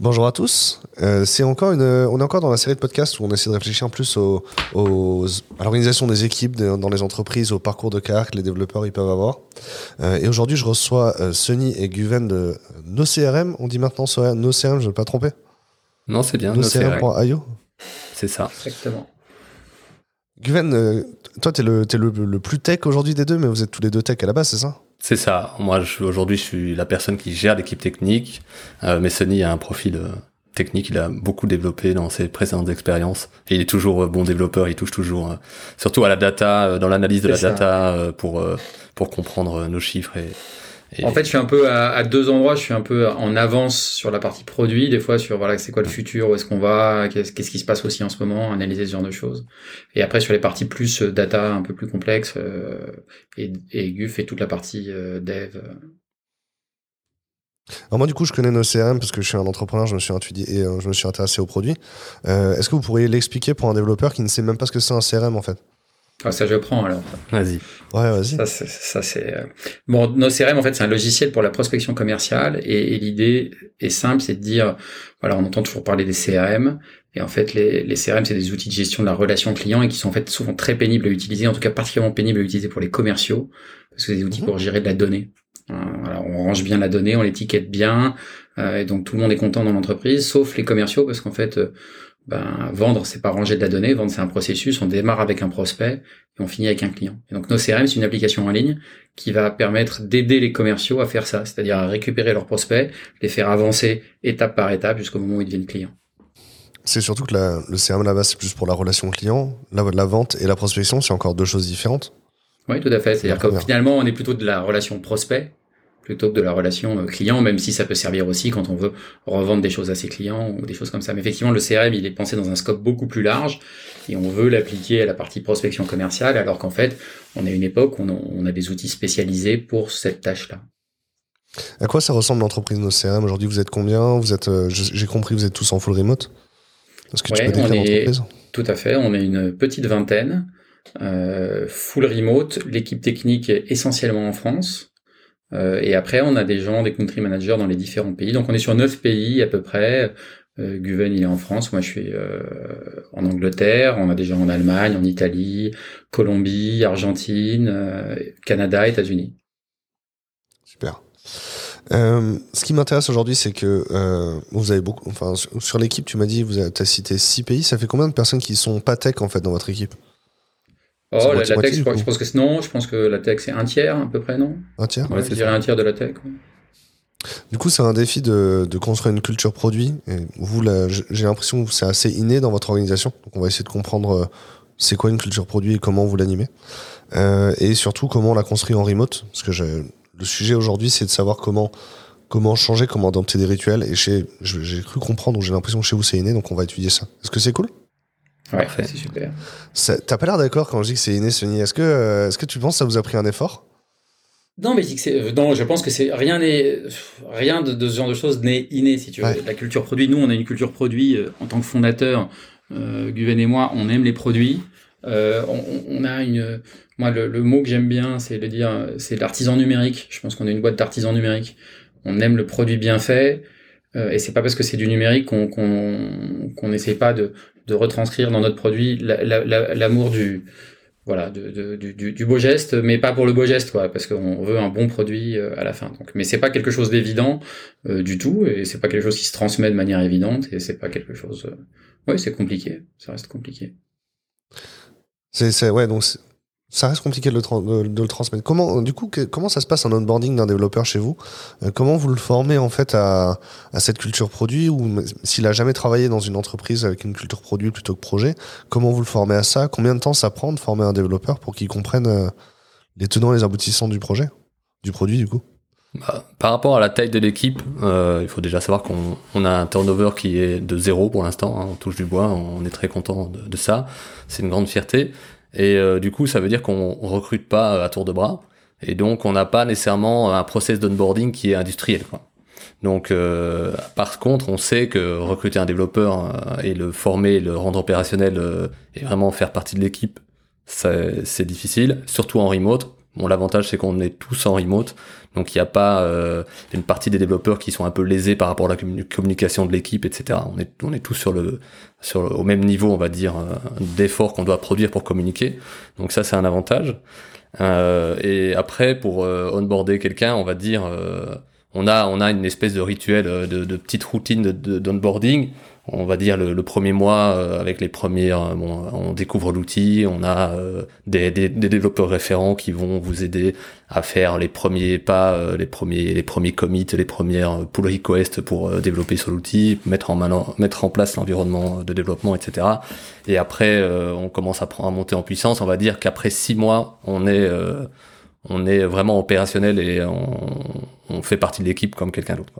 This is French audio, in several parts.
Bonjour à tous. Euh, c'est encore une, on est encore dans la série de podcasts où on essaie de réfléchir plus aux, aux, à l'organisation des équipes dans les entreprises, au parcours de carrière que les développeurs ils peuvent avoir. Euh, et aujourd'hui, je reçois euh, Sunny et Guven de NoCRM. On dit maintenant NoCRM, je ne vais pas tromper Non, c'est bien. NoCRM.io C'est ça. Exactement. Guven, euh, toi, tu es, le, es le, le, plus tech aujourd'hui des deux, mais vous êtes tous les deux tech à la base, c'est ça? C'est ça. Moi, aujourd'hui, je suis la personne qui gère l'équipe technique. Euh, mais Sony a un profil euh, technique. Il a beaucoup développé dans ses précédentes expériences. Et il est toujours euh, bon développeur. Il touche toujours, surtout à la data, dans l'analyse de la data, pour, pour comprendre nos chiffres et, en fait, je suis un peu à, deux endroits. Je suis un peu en avance sur la partie produit, des fois sur voilà, c'est quoi le futur, où est-ce qu'on va, qu'est-ce, qui se passe aussi en ce moment, analyser ce genre de choses. Et après sur les parties plus euh, data, un peu plus complexes, euh, et, et Guf et toute la partie euh, dev. Alors moi du coup je connais nos CRM parce que je suis un entrepreneur, je me suis étudié et je me suis intéressé aux produits. est-ce que vous pourriez l'expliquer pour un développeur qui ne sait même pas ce que c'est un CRM en fait? Ah, ça, je prends alors. Vas-y. Ouais, vas-y. Ça, c'est. Euh, bon, nos CRM, en fait, c'est un logiciel pour la prospection commerciale et, l'idée est simple, c'est de dire, voilà, on entend toujours parler des CRM et en fait, les, les CRM, c'est des outils de gestion de la relation client et qui sont en fait souvent très pénibles à utiliser, en tout cas particulièrement pénibles à utiliser pour les commerciaux parce que c'est des outils mhm. pour gérer de la donnée. Voilà, on range bien la donnée, on l'étiquette bien, euh, et donc tout le monde est content dans l'entreprise, sauf les commerciaux, parce qu'en fait, euh, ben, vendre, c'est pas ranger de la donnée. Vendre, c'est un processus. On démarre avec un prospect et on finit avec un client. Et donc, nos CRM, c'est une application en ligne qui va permettre d'aider les commerciaux à faire ça, c'est-à-dire à récupérer leurs prospects, les faire avancer étape par étape jusqu'au moment où ils deviennent clients. C'est surtout que le CRM là-bas, c'est plus pour la relation client. La, la vente et la prospection, c'est encore deux choses différentes. Oui, tout à fait. C'est-à-dire que finalement, on est plutôt de la relation prospect plutôt que de la relation euh, client, même si ça peut servir aussi quand on veut revendre des choses à ses clients ou des choses comme ça. Mais effectivement, le CRM, il est pensé dans un scope beaucoup plus large et on veut l'appliquer à la partie prospection commerciale, alors qu'en fait, on est à une époque où on a des outils spécialisés pour cette tâche-là. À quoi ça ressemble l'entreprise de CRM Aujourd'hui, vous êtes combien Vous êtes, euh, j'ai compris, vous êtes tous en full remote. Est-ce que tu peux décrire l'entreprise Tout à fait. On est une petite vingtaine, euh, full remote. L'équipe technique est essentiellement en France. Euh, et après, on a des gens, des country managers dans les différents pays. Donc, on est sur neuf pays à peu près. Euh, Guven, il est en France. Moi, je suis euh, en Angleterre. On a des gens en Allemagne, en Italie, Colombie, Argentine, euh, Canada, États-Unis. Super. Euh, ce qui m'intéresse aujourd'hui, c'est que euh, vous avez beaucoup. Enfin, sur, l'équipe, tu m'as dit, vous avez as cité six pays. Ça fait combien de personnes qui sont pas tech en fait dans votre équipe? Oh, la, tech, je, pense que non, je pense que la tech c'est un tiers à peu près, non Un tiers ouais, Je dirais un tiers de la tech. Du coup, c'est un défi de, de, construire une culture produit. Et vous, j'ai l'impression que c'est assez inné dans votre organisation. Donc, on va essayer de comprendre euh, c'est quoi une culture produit et comment vous l'animez. Euh, et surtout, comment on la construit en remote. Parce que le sujet aujourd'hui, c'est de savoir comment, comment changer, comment adopter des rituels. Et j'ai cru comprendre, ou j'ai l'impression que chez vous, c'est inné. Donc, on va étudier ça. Est-ce que c'est cool? Ouais, c'est super. T'as pas l'air d'accord quand je dis que c'est inné, Sony. Est-ce que, euh, est-ce que tu penses que ça vous a pris un effort? Non, mais c'est, non, je pense que c'est rien n'est rien de, ce genre de choses n'est inné si tu veux. La culture produit, nous, on a une culture produit euh, en tant que fondateur. Euh, Guven et moi, on aime les produits. Euh, on, on, a une, moi, le, le mot que j'aime bien, c'est de dire, c'est l'artisan numérique. Je pense qu'on est une boîte d'artisans numériques. On aime le produit bien fait. Euh, et c'est pas parce que c'est du numérique qu'on qu'on qu'on n'essaie pas de, de retranscrire dans notre produit l'amour du voilà du, beau geste mais pas pour le beau geste parce qu'on veut un bon produit euh, à la fin. Donc mais c'est pas quelque chose d'évident euh, du tout et c'est pas quelque chose qui se transmet de manière évidente et c'est pas quelque chose euh... ouais c'est compliqué ça reste compliqué. C'est ouais donc ça reste compliqué de le, le, transmettre. Comment, du coup, comment ça se passe un onboarding d'un développeur chez vous? Euh, Comment vous le formez en fait à, cette culture produit? Ou s'il a jamais travaillé dans une entreprise avec une culture produit plutôt que projet, comment vous le formez à ça? Combien de temps ça prend de former un développeur pour qu'il comprenne euh, les tenants et les aboutissants du projet, du produit du coup? Bah, par rapport à la taille de l'équipe, euh, il faut déjà savoir qu'on on a un turnover qui est de zéro pour l'instant. Hein, on touche du bois, on est très content de ça. C'est une grande fierté. Et euh, du coup, ça veut dire qu'on recrute pas à tour de bras. Et donc, on n'a pas nécessairement un process d'onboarding qui est industriel. Quoi. Donc, euh, par contre, on sait que recruter un développeur euh, et le former, le rendre opérationnel et vraiment faire partie de l'équipe, c'est difficile, surtout en remote. Bon, l'avantage, c'est qu'on est tous en remote, donc il n'y a pas euh, une partie des développeurs qui sont un peu lésés par rapport à la communication de l'équipe, etc. On est, on est tous sur le, sur le, au même niveau, on va dire, euh, d'effort qu'on doit produire pour communiquer. Donc ça, c'est un avantage. Euh, et après, pour euh, onboarder quelqu'un, on va dire, on a, on a une espèce de rituel, de, de petite routine d'onboarding. On va dire le, premier mois euh, avec les premières euh, bon, on découvre l'outil on a euh, des, développeurs référents qui vont vous aider à faire les premiers pas les premiers les premiers commits les premières pull requests pour développer sur l'outil mettre en place l'environnement de développement etc et après on commence à, monter en puissance. On va dire qu'après six mois on est on est vraiment opérationnel et on, fait partie de l'équipe comme quelqu'un d'autre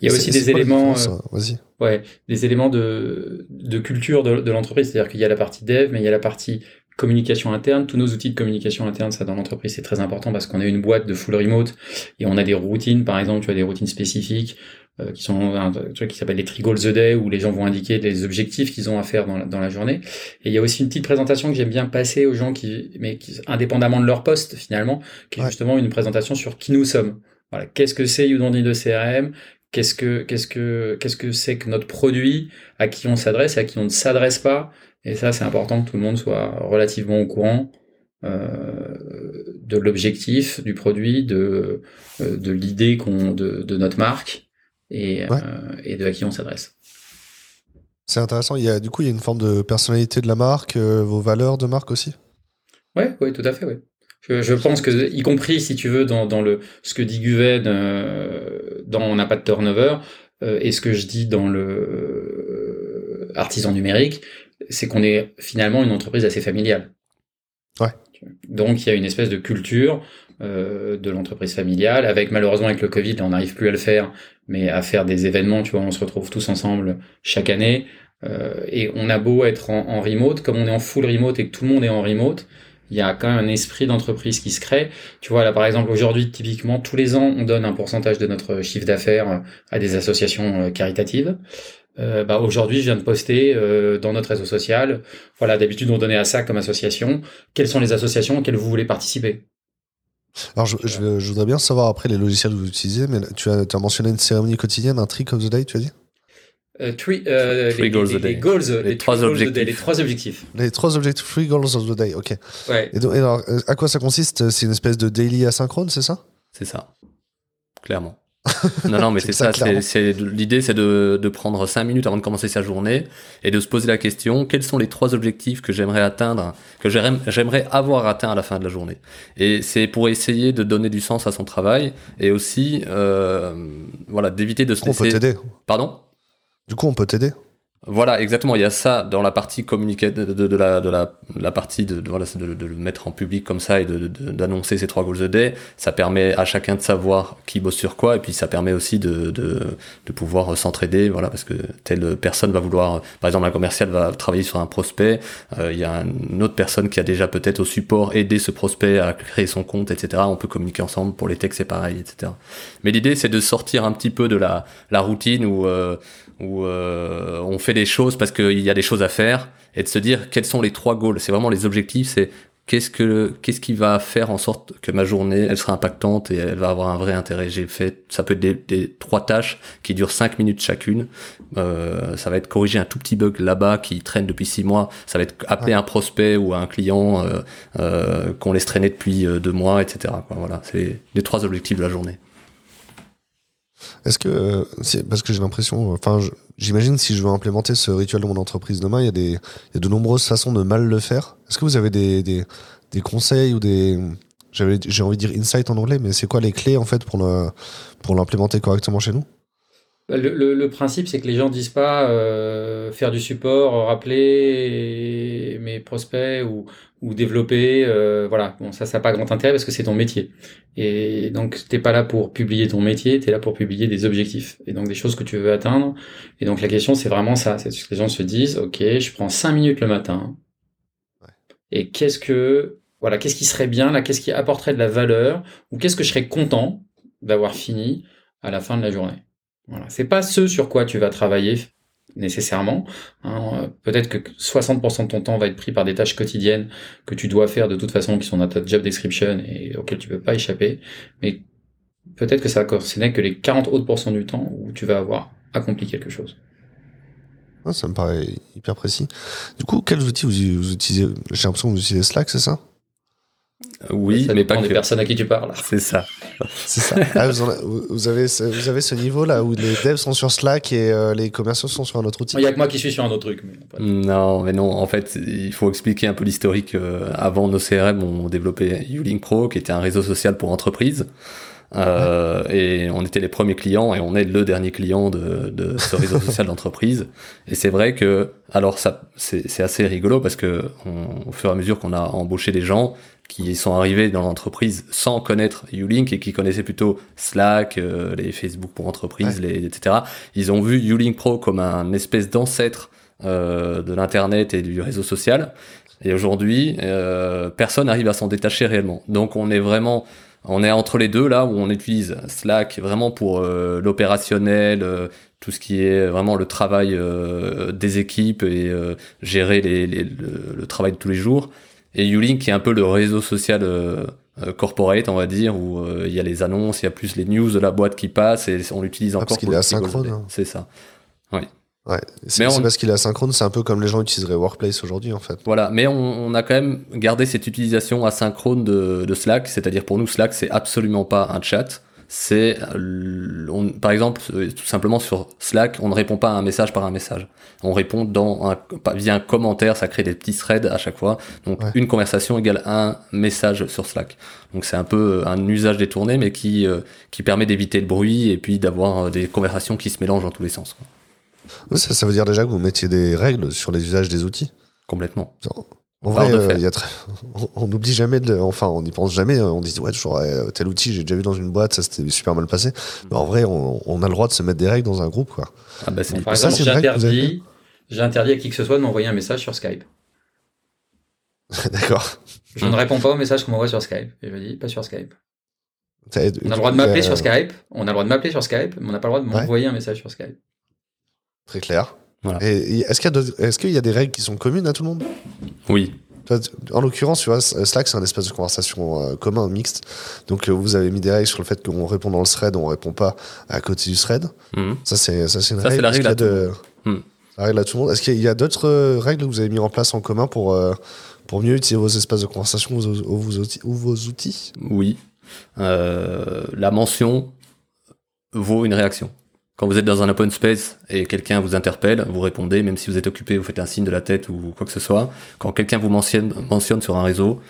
il y a aussi des éléments, euh, ouais, des éléments de, de culture de, de l'entreprise. C'est-à-dire qu'il y a la partie dev, mais il y a la partie communication interne. Tous nos outils de communication interne, ça dans l'entreprise, c'est très important parce qu'on a une boîte de full remote et on a des routines, par exemple, tu as des routines spécifiques euh, qui sont un truc qui s'appelle les goals a day où les gens vont indiquer les objectifs qu'ils ont à faire dans la, dans la journée. Et il y a aussi une petite présentation que j'aime bien passer aux gens qui, mais qui, indépendamment de leur poste finalement, qui est justement une présentation sur qui nous sommes. Voilà, qu'est-ce que c'est You Don't Need a CRM qu'est-ce que qu'est-ce que qu'est-ce que c'est que notre produit, à qui on s'adresse et à qui on ne s'adresse pas. Et ça, c'est important que tout le monde soit relativement au courant euh, de l'objectif du produit, de euh, de l'idée qu'on de, de notre marque et euh, et de à qui on s'adresse. C'est intéressant. Il y a du coup il y a une forme de personnalité de la marque, vos valeurs de marque aussi? Ouais, ouais, tout à fait, ouais. Je, pense que, y compris si tu veux dans, dans le ce que dit Guven euh, dans On n'a pas de turnover euh, et ce que je dis dans le euh, artisan numérique, c'est qu'on est finalement une entreprise assez familiale. Ouais. Donc il y a une espèce de culture euh, de l'entreprise familiale, avec malheureusement avec le Covid, on n'arrive plus à le faire, mais à faire des événements, tu vois, on se retrouve tous ensemble chaque année. Euh, et on a beau être en, en, remote, comme on est en full remote et que tout le monde est en remote, il y a quand même un esprit d'entreprise qui se crée. Tu vois, là, par exemple, aujourd'hui, typiquement, tous les ans, on donne un pourcentage de notre chiffre d'affaires euh, à des associations euh, caritatives. Euh, bah, aujourd'hui, je viens de poster dans notre réseau social. Voilà, d'habitude, on donnait à ça comme association. Quelles sont les associations auxquelles vous voulez participer? Alors, je, voudrais bien savoir après les logiciels que vous utilisez, mais tu as mentionné une cérémonie quotidienne, un trick of the day, tu as dit? Euh, three, euh, les, goals les, les, goals, les, trois objectifs. les trois objectifs. Les trois objectifs, three goals of the day, ok. Ouais. Et, donc, et alors, euh, à quoi ça consiste C'est une espèce de daily asynchrone, c'est ça? C'est ça, clairement. non, non, mais c'est ça. c'est L'idée, c'est de, de, prendre cinq minutes avant de commencer sa journée et de se poser la question quels sont les trois objectifs que j'aimerais atteindre, que j'aimerais avoir atteint à la fin de la journée? Et c'est pour essayer de donner du sens à son travail et aussi, euh, voilà, d'éviter de se laisser. On peut t'aider. Pardon? Du coup, on peut t'aider voilà, exactement. Il y a ça dans la partie communiquée de, de, la, de la, partie de, voilà, de, de, le mettre en public comme ça et d'annoncer ces trois goals a day. Ça permet à chacun de savoir qui bosse sur quoi et puis ça permet aussi de, de, pouvoir s'entraider. Voilà, parce que telle personne va vouloir, par exemple, un commercial va travailler sur un prospect. Euh, il y a une autre personne qui a déjà peut-être au support aidé ce prospect à créer son compte, etc. On peut communiquer ensemble. Pour les textes, c'est pareil, etc. Mais l'idée, c'est de sortir un petit peu de la, la routine où euh, où euh, on fait des choses parce qu'il y a des choses à faire et de se dire quels sont les trois goals. C'est vraiment les objectifs, c'est qu'est-ce que qu'est-ce qui va faire en sorte que ma journée elle sera impactante et elle va avoir un vrai intérêt. J'ai fait ça peut être des, des, trois tâches qui durent cinq minutes chacune. Euh, ça va être corriger un tout petit bug là-bas qui traîne depuis six mois. Ça va être appeler un prospect ou un client euh, euh, qu'on laisse traîner depuis euh, deux mois, etc. Voilà, c'est les trois objectifs de la journée. Est-ce que, euh, parce que j'ai l'impression, enfin, j'imagine si je veux implémenter ce rituel dans mon entreprise demain, il y a des, il y a de nombreuses façons de mal le faire. Est-ce que vous avez des, des, conseils ou des, j'ai envie de dire insight en anglais, mais c'est quoi les clés en fait pour le, pour l'implémenter correctement chez nous? Bah, le, principe, c'est que les gens disent pas euh, faire du support, rappeler mes prospects ou, ou développer. Euh, voilà, bon, ça, ça n'a pas grand intérêt parce que c'est ton métier. Et donc, t'es pas là pour publier ton métier, tu es là pour publier des objectifs et donc des choses que tu veux atteindre. Et donc, la question, c'est vraiment ça. C'est que les gens se disent, ok, je prends cinq minutes le matin. Et qu'est-ce que, voilà, qu'est-ce qui serait bien là, qu'est-ce qui apporterait de la valeur ou qu'est-ce que je serais content d'avoir fini à la fin de la journée. Voilà. C'est pas ce sur quoi tu vas travailler nécessairement. Hein. Peut-être que 60% de ton temps va être pris par des tâches quotidiennes que tu dois faire de toute façon, qui sont dans ta job description et auxquelles tu peux pas échapper. Mais peut-être que ça ce n'est que les 40 autres pourcents du temps où tu vas avoir accompli quelque chose. ça me paraît hyper précis. Du coup, quels outils vous, utilisez? J'ai l'impression que vous utilisez Slack, c'est ça? Oui, mais pas des personnes à qui tu parles. C'est ça. C'est ça. Ah, vous, avez, vous avez ce niveau-là où les devs sont sur Slack et euh, les commerciaux sont sur un autre outil? Il n'y a que moi qui suis sur un autre truc. Non, mais non. En fait, il faut expliquer un peu l'historique. Euh, avant nos CRM, on développait Ulink Pro, qui était un réseau social pour entreprises. Euh, et on était les premiers clients et on est le dernier client de, de ce réseau social d'entreprise. Et c'est vrai que, alors ça, c'est assez rigolo parce que on, au fur et à mesure qu'on a embauché des gens qui sont arrivés dans l'entreprise sans connaître Ulink et qui connaissaient plutôt Slack, euh, les Facebook pour entreprise, les, etc. Ils ont vu Ulink Pro comme un espèce d'ancêtre euh, de l'internet et du réseau social. Et aujourd'hui, euh, personne n'arrive à s'en détacher réellement. Donc on est vraiment on est entre les deux là où on utilise Slack vraiment pour euh, l'opérationnel, euh, tout ce qui est vraiment le travail euh, des équipes et gérer le, travail de tous les jours. Et Ulink qui est un peu le réseau social corporate, on va dire, où il y a les annonces, il y a plus les news de la boîte qui passent et on l'utilise ah, encore. parce qu'il est asynchrone. Hein. C'est ça. Oui. Ouais, c'est parce qu'il est asynchrone, c'est un peu comme les gens utiliseraient Workplace aujourd'hui en fait. Voilà, mais on, a quand même gardé cette utilisation asynchrone de, de Slack, c'est-à-dire pour nous Slack c'est absolument pas un chat, c'est par exemple euh, tout simplement sur Slack on ne répond pas à un message par un message, on répond dans un, via un commentaire, ça crée des petits threads à chaque fois, donc une conversation égale un message sur Slack. Donc c'est un peu un usage détourné mais qui euh, qui permet d'éviter le bruit et puis d'avoir euh, des conversations qui se mélangent dans tous les sens. Quoi. Ça, ça veut dire déjà que vous mettiez des règles sur les usages des outils? Complètement. En vrai, euh, on n'oublie jamais, de... enfin, on n'y pense jamais. On dit, ouais, toujours tel outil, j'ai déjà vu dans une boîte, ça s'était super mal passé. Mais en vrai, on, a le droit de se mettre des règles dans un groupe, quoi. Ah bah, par exemple, j'ai interdit, j'ai interdit à qui que ce soit de m'envoyer un message sur Skype. D'accord. Je ne réponds pas aux messages qu'on m'envoie sur Skype. Et je dis, pas sur Skype. On a le droit de m'appeler sur Skype, on a le droit de m'appeler sur Skype, mais on n'a pas le droit de m'envoyer un message sur Skype. Très clair. Est-ce qu'il y, est qu'il y, a des règles qui sont communes à tout le monde? Oui. En l'occurrence, tu vois, Slack, c'est un espace de conversation euh, commun, mixte. Donc, euh, vous avez mis des règles sur le fait qu'on répond dans le thread, on répond pas à côté du thread. Mhm. Ça, c'est une ça, règle. La règle, à de... Mhm. la règle à tout le monde. Est-ce qu'il y a d'autres euh, règles que vous avez mis en place en commun pour, pour mieux utiliser vos espaces de conversation ou vos, outils, ou vos outils? Oui. la mention vaut une réaction. Quand vous êtes dans un open space et quelqu'un vous interpelle, vous répondez, même si vous êtes occupé, vous faites un signe de la tête ou quoi que ce soit. Quand quelqu'un vous mentionne, mentionne sur un réseau,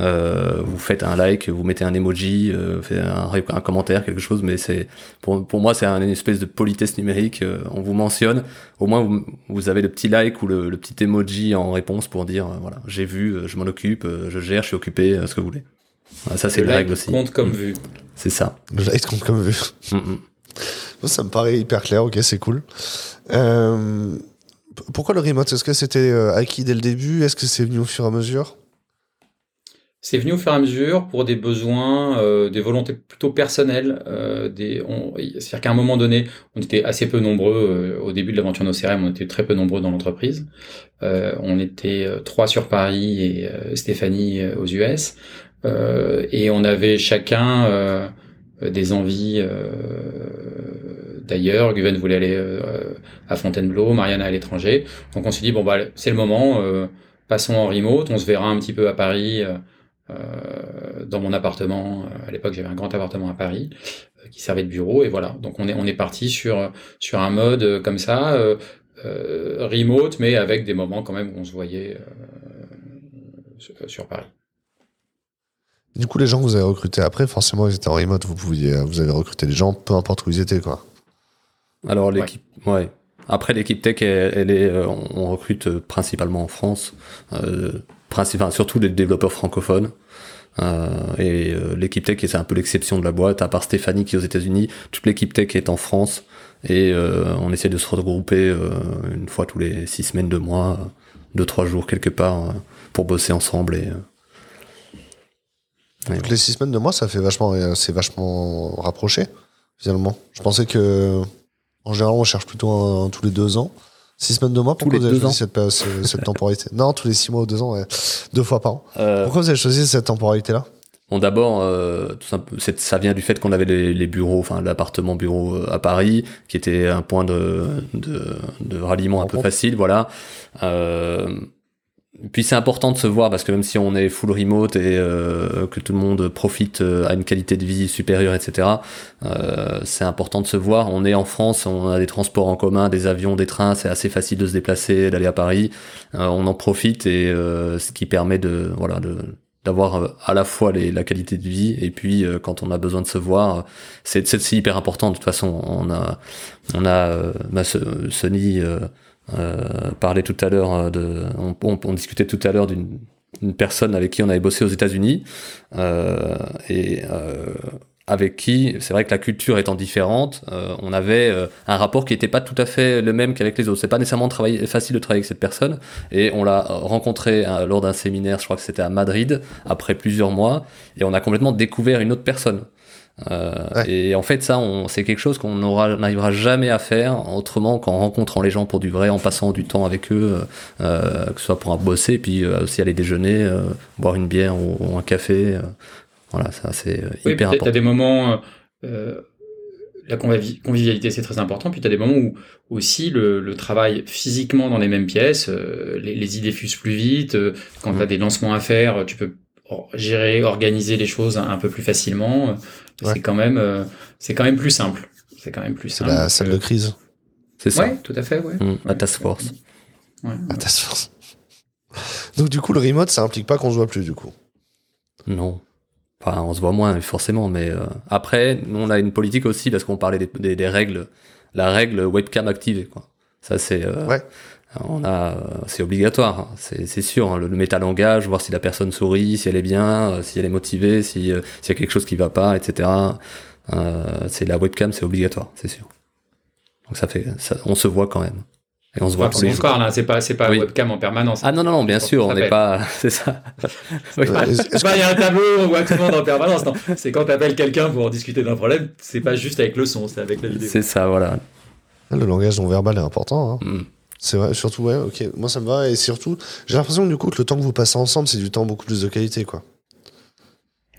euh, vous faites un like, vous mettez un emoji, euh, faites un, un, commentaire, quelque chose, mais c'est pour, pour moi c'est une espèce de politesse numérique. Euh, on vous mentionne, au moins vous, vous avez le petit like ou le, le petit emoji en réponse pour dire euh, voilà j'ai vu, euh, je m'en occupe, je gère, je suis occupé, ce que vous voulez. ça c'est une règle aussi. Compte comme vu. C'est ça. Le like compte comme vu. Mm, mm ça me paraît hyper clair, ok, c'est cool. Euh, pourquoi le remote? Est-ce que c'était euh, acquis dès le début? Est-ce que c'est venu au fur et à mesure? C'est venu au fur et à mesure pour des besoins, euh, des volontés plutôt personnelles. C'est-à-dire qu'à un moment donné, on était assez peu nombreux. au début de l'aventure nos CRM, on était très peu nombreux dans l'entreprise. on était trois sur Paris et Stéphanie aux US. et on avait chacun des envies d'ailleurs. Guven voulait aller euh, à Fontainebleau, Mariana à l'étranger. Donc on s'est dit bon bah c'est le moment, euh, passons en remote, on se verra un petit peu à Paris. Euh, dans mon appartement, à l'époque j'avais un grand appartement à Paris qui servait de bureau et voilà. Donc on est on est parti sur sur un mode comme ça, remote, mais avec des moments quand même où on se voyait sur Paris. Du coup, les gens que vous avez recrutés après, forcément, ils étaient en remote. Vous pouviez, vous avez recruté des gens, peu importe où ils étaient, quoi. Alors l'équipe, ouais. Après l'équipe tech, elle, est, euh, on recrute euh, principalement en France, euh, principalement, surtout les développeurs francophones. Euh, et l'équipe tech, c'est un peu l'exception de la boîte, à part Stéphanie qui est aux États-Unis, toute l'équipe tech est en France et on essaie de se regrouper une fois tous les six semaines, deux mois, deux trois jours quelque part pour bosser ensemble et. Les six semaines, deux mois, ça fait vachement, c'est vachement rapproché finalement. Je pensais que en général, on cherche plutôt tous les deux ans. Six semaines, deux mois Tous Pourquoi les vous avez choisi cette, cette, cette temporalité? Non, tous les six mois ou deux ans, ouais. deux fois par an. Euh, Pourquoi vous avez choisi cette temporalité-là? Bon, d'abord, euh, tout simple- ça vient du fait qu'on avait les, les bureaux, enfin l'appartement bureau euh, à Paris, qui était un point de, de, de ralliement un peu facile, voilà. Euh, puis c'est important de se voir parce que même si on est full remote et euh, que tout le monde profite euh, à une qualité de vie supérieure, etc., euh, c'est important de se voir. On est en France, on a des transports en commun, des avions, des trains, c'est assez facile de se déplacer, d'aller à Paris. Euh, on en profite et euh, ce qui permet de voilà de d'avoir à la fois les, la qualité de vie et puis quand on a besoin de se voir, c'est hyper important. De toute façon, on a on a bah, ce- Sony euh, tout à l'heure euh, de, on, discutait tout à l'heure d'une une personne avec qui on avait bossé aux États-Unis euh, et avec qui, c'est vrai que la culture étant différente, on avait un rapport qui n'était pas tout à fait le même qu'avec les autres. C'est pas nécessairement facile de travailler avec cette personne. Et on l'a rencontré lors d'un séminaire, je crois que c'était à Madrid, après plusieurs mois, et on a complètement découvert une autre personne. Euh, Ouais. Et en fait, ça, on, c'est quelque chose qu'on n'aura- n'arrivera jamais à faire autrement qu'en rencontrant les gens pour du vrai, en passant du temps avec eux, euh, que ce soit pour bosser, puis euh, aussi aller déjeuner, euh, boire une bière ou, ou un café. euh, voilà, ça c'est euh, Oui, hyper puis t'as- t'as important. des moments, euh, euh, la convivi- convivialité c'est très important, puis tu as des moments où aussi le, le travail physiquement dans les mêmes pièces, euh, les, les idées fusent plus vite, euh, quand tu as des lancements à faire, tu peux gérer, organiser les choses un, un peu plus facilement, euh, Ouais. c'est quand même euh, c'est quand même plus simple. C'est quand même plus simple. la salle de crise. C'est ça. Ouais, tout à fait, ouais. Mm, la task force. Ouais. à task force. Donc du coup, le remote, ça implique pas qu'on se voit plus du coup. Non. Enfin, on se voit moins, forcément, mais euh, après, nous, on a une politique aussi, parce qu'on parlait des, des, des règles, la règle webcam activée, quoi. Ça, c'est, euh, Ouais. On a, euh, c'est obligatoire, hein. c'est, c'est sûr, hein, le, le métalangage, voir si la personne sourit, si elle est bien, euh, si elle est motivée, si, euh, s'il y a quelque chose qui va pas, etc. Euh, c'est la webcam, c'est obligatoire, c'est sûr. Donc ça fait, ça, on se voit quand même. Et on se voit Enfin, tous les jours. hein, c'est pas c'est pas Oui. webcam en permanence. Ah non, non, non, bien sûr, on n'est pas, c'est ça. Oui. Euh, est-ce- C'est pas il y a un tableau, on voit tout le monde en permanence. Non, c'est quand t'appelles quelqu'un pour discuter d'un problème, c'est pas juste avec le son, c'est avec la vidéo. C'est ça, voilà. Le langage non verbal est important. hein. Mm. C'est vrai, surtout, ouais, ok. Moi, ça me va. Et surtout, j'ai l'impression que du coup, que le temps que vous passez ensemble, c'est du temps beaucoup plus de qualité, quoi.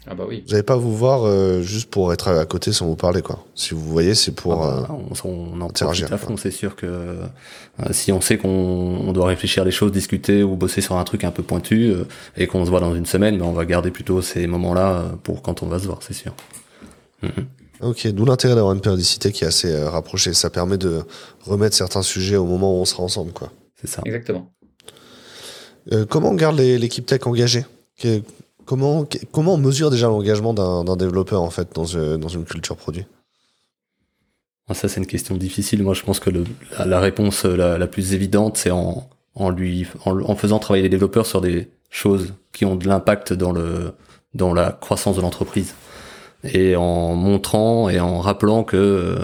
Ah bah oui. Vous n'allez pas vous voir euh, juste pour être à côté sans vous parler, quoi. Si vous voyez, c'est pour. Ah bah, euh, on, on en interagir, à fond, c'est sûr que euh, si on sait qu'on on doit réfléchir à des choses, discuter ou bosser sur un truc un peu pointu euh, et qu'on se voit dans une semaine, mais on va garder plutôt ces moments-là pour quand on va se voir, c'est sûr. Mhm. Ok, d'où l'intérêt d'avoir une périodicité qui est assez euh, rapprochée. Ça permet de remettre certains sujets au moment où on sera ensemble, quoi. C'est ça. Exactement. Euh, comment on garde l'équipe tech engagée? Que- comment, que- comment on mesure déjà l'engagement d'un développeur, en fait, dans, euh, dans une culture produit? Ah, Ça, c'est une question difficile. Moi, je pense que le, la, la réponse euh, la, la plus évidente, c'est en, en lui, en, en faisant travailler les développeurs sur des choses qui ont de l'impact dans le, dans la croissance de l'entreprise. Et en montrant et en rappelant que euh,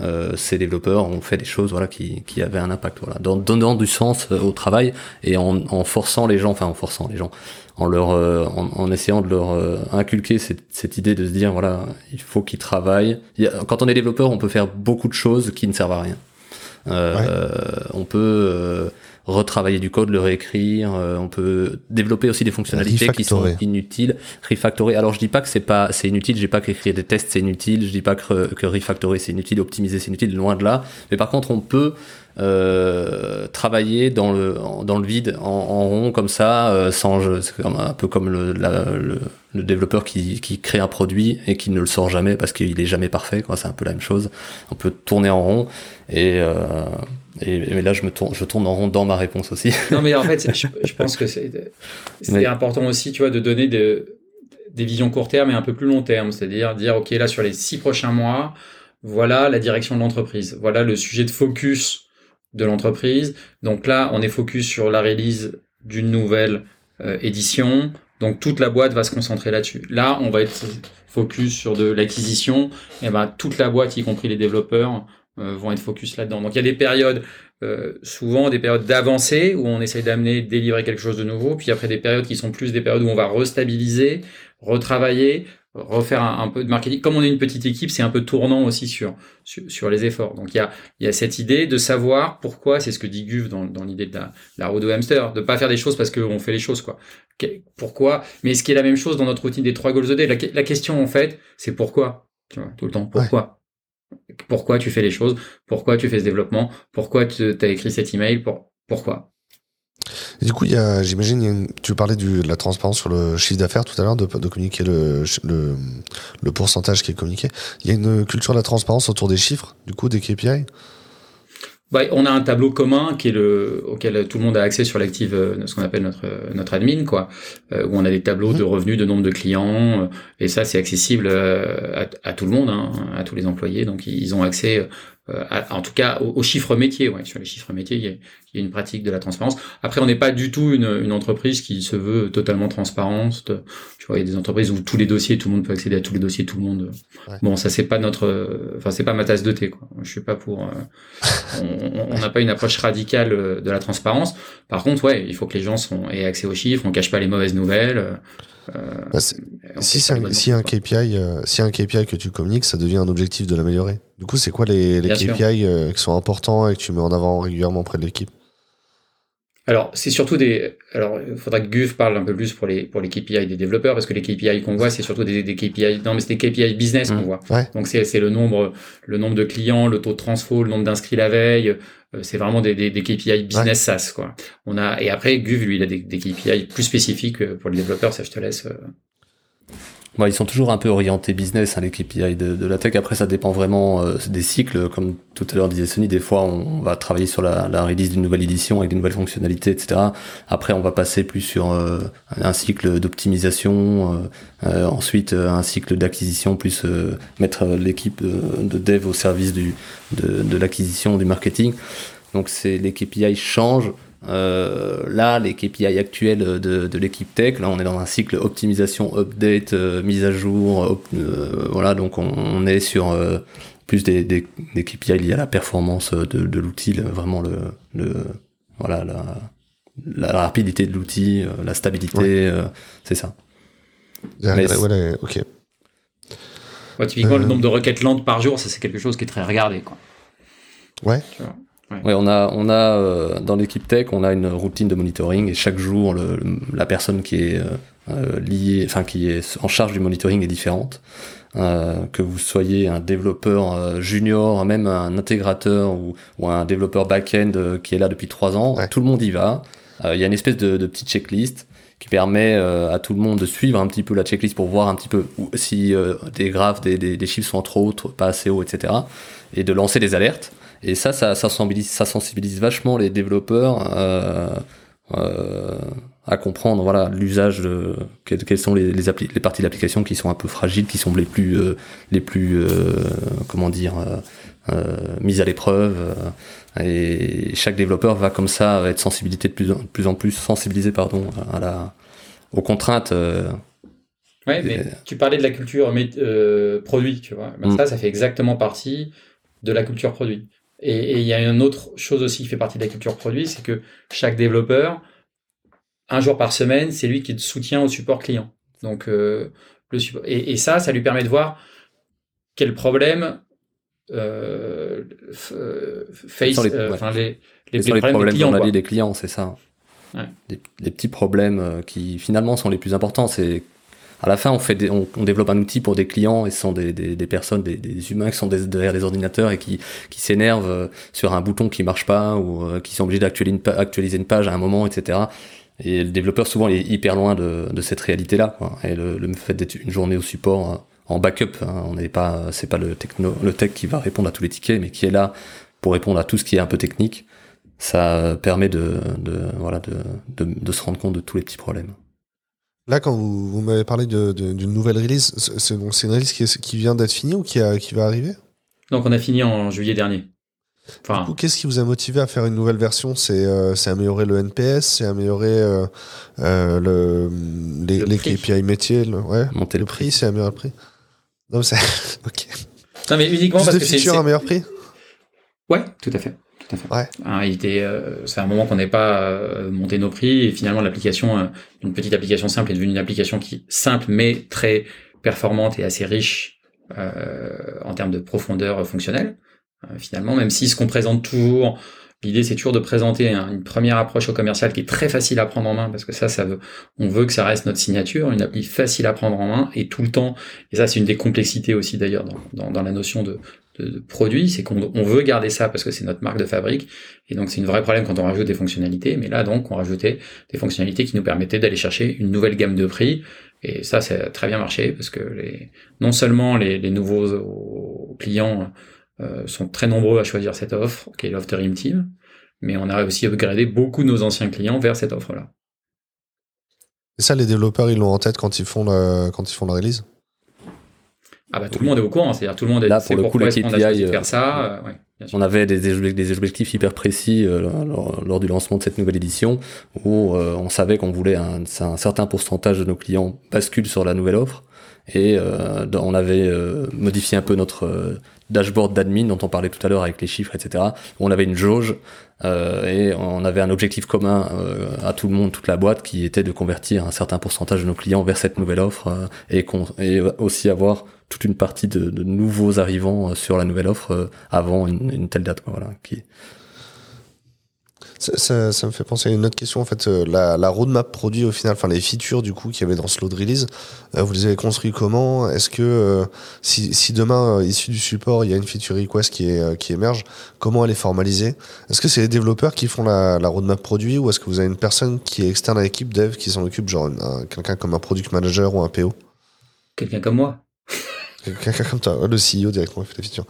euh, ces développeurs ont fait des choses voilà qui, qui avaient un impact voilà. Dans, donnant du sens euh, au travail et en, en forçant les gens enfin en forçant les gens en leur euh, en, en essayant de leur euh, inculquer cette, cette idée de se dire voilà il faut qu'ils travaillent. Il a- quand on est développeur on peut faire beaucoup de choses qui ne servent à rien. Euh, on peut euh, retravailler du code, le réécrire. euh, on peut développer aussi des fonctionnalités qui sont inutiles, refactorer. Alors je dis pas que c'est pas c'est inutile, je dis pas qu'écrire des tests c'est inutile, je dis pas que, que refactorer c'est inutile, optimiser c'est inutile, loin de là. Mais par contre on peut euh, travailler dans le dans le vide en, en rond comme ça euh, sans c'est comme un peu comme le, la- le, le développeur qui, qui crée un produit et qui ne le sort jamais parce qu'il est jamais parfait quoi c'est un peu la même chose on peut tourner en rond et euh, et, mais là je me tourne je tourne en rond dans ma réponse aussi Non, mais en fait, je, je pense que c'est important aussi, tu vois, de donner de- des visions court terme et un peu plus long terme. C'est-à-dire dire, OK, là, sur les six prochains mois, voilà la direction de l'entreprise. Voilà le sujet de focus de l'entreprise. Donc là, on est focus sur la release d'une nouvelle euh, édition. Donc toute la boîte va se concentrer là-dessus. Là, on va être focus sur de l'acquisition. Et ben toute la boîte, y compris les développeurs, vont être focus là-dedans. Donc il y a des périodes euh, souvent des périodes d'avancée où on essaye d'amener, délivrer quelque chose de nouveau, puis après des périodes qui sont plus des périodes où on va restabiliser, retravailler, refaire un, peu de marketing. Comme on est une petite équipe, c'est un peu tournant aussi sur, sur, les efforts. Donc il y a, y a cette idée de savoir pourquoi, c'est ce que dit Guve dans, dans l'idée de la, la road hamster, de pas faire des choses parce qu'on fait les choses quoi. Pourquoi? Mais ce qui est la même chose dans notre routine des trois goals a day, la, la question en fait, c'est pourquoi? Tu vois, tout le temps. Pourquoi? Pourquoi tu fais les choses? Pourquoi tu fais ce développement? Pourquoi tu as écrit cet email? Pour, Pourquoi? Du coup, j'imagine, tu parlais de la transparence sur le chiffre d'affaires tout à l'heure, de, de, communiquer le, le, le, pourcentage qui est communiqué. Il y a une culture de la transparence autour des chiffres, du coup, des KPI bah, on a un tableau commun qui est le auquel tout le monde a accès sur l'active, euh, ce qu'on appelle notre notre admin, quoi, euh, où on a des tableaux de mhm. revenus, de nombre de clients, euh, et ça c'est accessible à, à, tout le monde, hein, à tous les employés, donc ils ont accès euh, en tout cas aux, chiffres métiers. Ouais, sur les chiffres métiers, il y, a, il y a une pratique de la transparence. Après, on n'est pas du tout une, une, entreprise qui se veut totalement transparente. Tu vois, il y a des entreprises où tous les dossiers, tout le monde peut accéder à tous les dossiers, tout le monde. Bon, ça c'est pas notre, enfin c'est pas ma tasse de thé. Quoi. Je suis pas pour. Euh, on n'a pas une approche radicale euh, de la transparence. Par contre, ouais, il faut que les gens sont, aient accès aux chiffres. On cache pas les mauvaises nouvelles. Bah, si c'est un, si un KPI, si un KPI que tu communiques, ça devient un objectif de l'améliorer. Du coup, c'est quoi les, les KPI euh, qui sont importants et que tu mets en avant régulièrement auprès de l'équipe? Alors, c'est surtout des. Alors, il faudra que Guf parle un peu plus pour les pour les KPI des développeurs, parce que les KPI qu'on voit, c'est surtout des, des KPI. Non, mais c'est des KPI business qu'on mmh. voit. Donc, c'est c'est le nombre le nombre de clients, le taux de transfo, le nombre d'inscrits la veille. Euh, c'est vraiment des, des, des KPI business SaaS, quoi. On a et après Guf, lui, il a des, des KPI plus spécifiques euh, pour les développeurs. Ça, je te laisse. Bon, ils sont toujours un peu orientés business, hein, les KPI de, de, la tech. Après, ça dépend vraiment euh, des cycles. Comme tout à l'heure disait Sony, des fois, on, va travailler sur la, la release d'une nouvelle édition avec des nouvelles fonctionnalités, etc. Après, on va passer plus sur euh, un cycle d'optimisation, euh, ensuite un cycle d'acquisition, plus mettre l'équipe de, dev au service du, de, de l'acquisition, du marketing. Donc, c'est les KPI changent euh, là, les KPI actuels de, de l'équipe tech, là, on est dans un cycle optimisation, update, euh, mise à jour. Euh, voilà, donc on, est sur plus des, des, des, KPI liés à la performance de, de l'outil, vraiment le, le voilà la, la rapidité de l'outil, la stabilité, c'est ça. ok. typiquement, le nombre de requêtes lentes par jour, ça c'est quelque chose qui est très regardé, quoi. Ouais. Ouais. on a, on a euh, dans l'équipe tech, on a une routine de monitoring et chaque jour, le, la personne qui est euh, euh, liée, enfin qui est en charge du monitoring est différente. que vous soyez un développeur junior, même un intégrateur ou, ou un développeur back-end qui est là depuis trois ans, tout le monde y va. Il y a une espèce de, de petite checklist qui permet à tout le monde de suivre un petit peu la checklist pour voir un petit peu si des graphes, des, des, des, chiffres sont trop hauts, pas assez hauts, etc. Et de lancer des alertes. Et ça, ça, ça, sensibilise, ça sensibilise vachement les développeurs euh, euh, à comprendre voilà l'usage de quelles, sont les, les, les parties de l'application qui sont un peu fragiles, qui sont les plus euh, les plus comment dire mises à l'épreuve. et chaque développeur va comme ça être sensibilisé de plus en plus, en plus sensibilisé pardon à la aux contraintes. Ouais, mais tu parlais de la culture euh, produit, tu vois. Ben ça, ça fait exactement partie de la culture produit. Et il y a une autre chose aussi qui fait partie de la culture produit, c'est que chaque développeur, un jour par semaine, c'est lui qui soutient au support client. Donc euh, le support, et, et, ça, ça lui permet de voir quel problème euh, euh face, les, euh, enfin les, les, les problèmes, des clients, dans la vie des clients, c'est ça. Ouais. Les, petits problèmes qui finalement sont les plus importants, c'est à la fin, on, fait on, développe un outil pour des clients et ce sont des, des, personnes, des, humains qui sont derrière des ordinateurs et qui, qui s'énervent euh, sur un bouton qui marche pas ou euh, qui sont obligés d'actualiser une, page à un moment, etc. Et le développeur souvent il est hyper loin de, de cette réalité-là. Et le, fait d'être une journée au support euh, en backup, hein, on n'est pas, c'est pas le, techno, le tech qui va répondre à tous les tickets, mais qui est là pour répondre à tout ce qui est un peu technique. Ça permet de, voilà, de, de se rendre compte de tous les petits problèmes. Là, quand vous, m'avez parlé d'une nouvelle release, c'est une release qui, vient d'être finie ou qui, va arriver? Donc, on a fini en juillet dernier. Enfin, qu'est-ce qui vous a motivé à faire une nouvelle version? C'est euh, améliorer le NPS, c'est améliorer euh, euh, le, les, KPI métiers, le, ouais, monter le prix, c'est améliorer le prix. Non, c'est ok. Non, mais uniquement parce que c'est un meilleur prix? Ouais, tout à fait. Ouais. Hein, il était, euh, c'est un moment qu'on n'ait pas euh, monté nos prix et finalement l'application, euh, une petite application simple est devenue une application qui simple mais très performante et assez riche en termes de profondeur fonctionnelle. finalement, même si ce qu'on présente toujours L'idée, c'est toujours de présenter une première approche au commercial qui est très facile à prendre en main, parce que ça, ça veut, on veut que ça reste notre signature, une appli facile à prendre en main et tout le temps. Et ça, c'est une des complexités aussi d'ailleurs dans, dans, la notion de, de, produit, c'est qu'on on veut garder ça parce que c'est notre marque de fabrique. Et donc, c'est une vraie problème quand on rajoute des fonctionnalités. Mais là, donc, on rajoutait des fonctionnalités qui nous permettaient d'aller chercher une nouvelle gamme de prix. Et ça, ça a très bien marché parce que non seulement les, nouveaux clients euh, sont très nombreux à choisir cette offre, qui est l'offre Dream Team, mais on a aussi upgradé beaucoup de nos anciens clients vers cette offre-là. Et ça, les développeurs, ils l'ont en tête quand ils font quand ils font la release? Ah bah tout le monde est au courant, c'est-à-dire tout le monde est Là, pour le coup, les KPI, faire ça. Euh, on avait des, des, objectifs hyper précis euh, lors, du lancement de cette nouvelle édition où on savait qu'on voulait un, un, certain pourcentage de nos clients basculent sur la nouvelle offre et on avait modifié un peu notre dashboard d'admin dont on parlait tout à l'heure avec les chiffres, etc. On avait une jauge euh, et on avait un objectif commun euh, à tout le monde, toute la boîte, qui était de convertir un certain pourcentage de nos clients vers cette nouvelle offre euh, et, et, aussi avoir toute une partie de, de nouveaux arrivants sur la nouvelle offre avant une, une, telle date. Voilà, ça, ça, me fait penser à une autre question. En fait, euh, la, la roadmap produit au final, enfin les features du coup qu'il y avait dans ce load release, euh, vous les avez construits comment? Est-ce que euh, si, si, demain, issu du support, il y a une feature request qui, est, qui émerge, comment elle est formalisée? Est-ce que c'est les développeurs qui font la, la roadmap produit ou est-ce que vous avez une personne qui est externe à l'équipe dev qui s'en occupe, genre quelqu'un comme un product manager ou un PO Quelqu'un comme moi Quelqu'un comme toi, le CEO directement fait la feature.